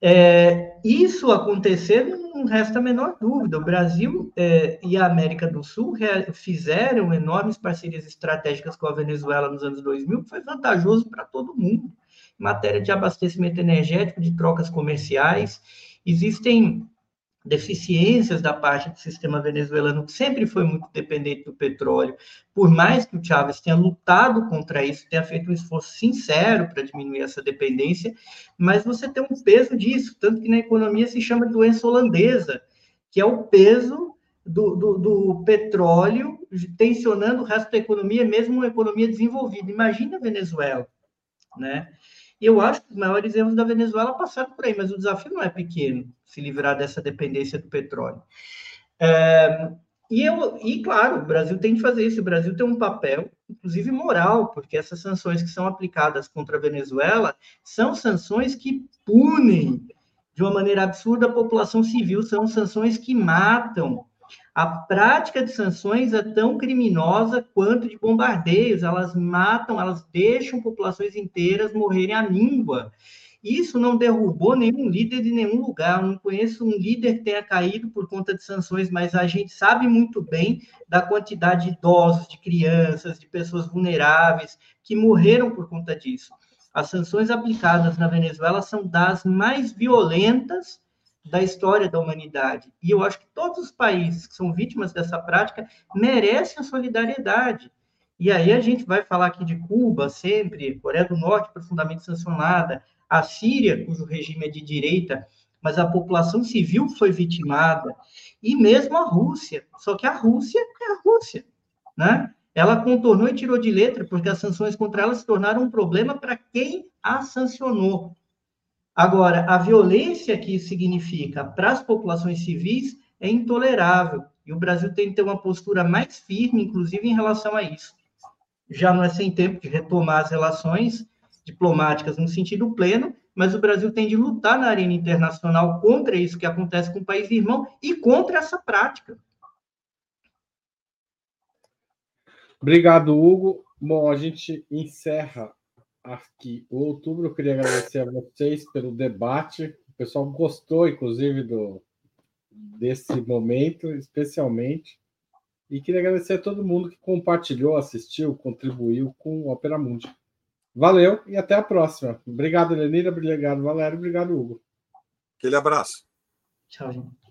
É, isso acontecer não resta a menor dúvida. O Brasil é, e a América do Sul fizeram enormes parcerias estratégicas com a Venezuela nos anos 2000, que foi vantajoso para todo mundo. Em matéria de abastecimento energético, de trocas comerciais, existem deficiências da parte do sistema venezuelano, que sempre foi muito dependente do petróleo, por mais que o Chávez tenha lutado contra isso, tenha feito um esforço sincero para diminuir essa dependência, mas você tem um peso disso, tanto que na economia se chama doença holandesa, que é o peso do, do, do petróleo tensionando o resto da economia, mesmo uma economia desenvolvida. Imagina a Venezuela, né? Eu acho que os maiores erros da Venezuela passaram por aí, mas o desafio não é pequeno, se livrar dessa dependência do petróleo. É, e, eu, e, claro, o Brasil tem que fazer isso. O Brasil tem um papel, inclusive moral, porque essas sanções que são aplicadas contra a Venezuela são sanções que punem de uma maneira absurda a população civil, são sanções que matam A prática de sanções é tão criminosa quanto de bombardeios. Elas matam, elas deixam populações inteiras morrerem à língua. Isso não derrubou nenhum líder de nenhum lugar. Eu não conheço um líder que tenha caído por conta de sanções, mas a gente sabe muito bem da quantidade de idosos, de crianças, de pessoas vulneráveis que morreram por conta disso. As sanções aplicadas na Venezuela são das mais violentas da história da humanidade. E eu acho que todos os países que são vítimas dessa prática merecem a solidariedade. E aí a gente vai falar aqui de Cuba, sempre, Coreia do Norte profundamente sancionada, a Síria, cujo regime é de direita, mas a população civil foi vitimada, e mesmo a Rússia. Só que a Rússia é a Rússia, né? Ela contornou e tirou de letra, porque as sanções contra ela se tornaram um problema para quem a sancionou. Agora, a violência que isso significa para as populações civis é intolerável. E o Brasil tem que ter uma postura mais firme, inclusive em relação a isso. Já não é sem tempo de retomar as relações diplomáticas no sentido pleno, mas o Brasil tem de lutar na arena internacional contra isso que acontece com o país irmão e contra essa prática. Obrigado, Hugo. Bom, a gente encerra aqui o outubro. Eu queria agradecer a vocês pelo debate. O pessoal gostou, inclusive, do, desse momento, especialmente. E queria agradecer a todo mundo que compartilhou, assistiu, contribuiu com o Opera Mundi. Valeu e até a próxima. Obrigado, Lenira. Obrigado, Valério. Obrigado, Hugo. Aquele abraço. Tchau, gente.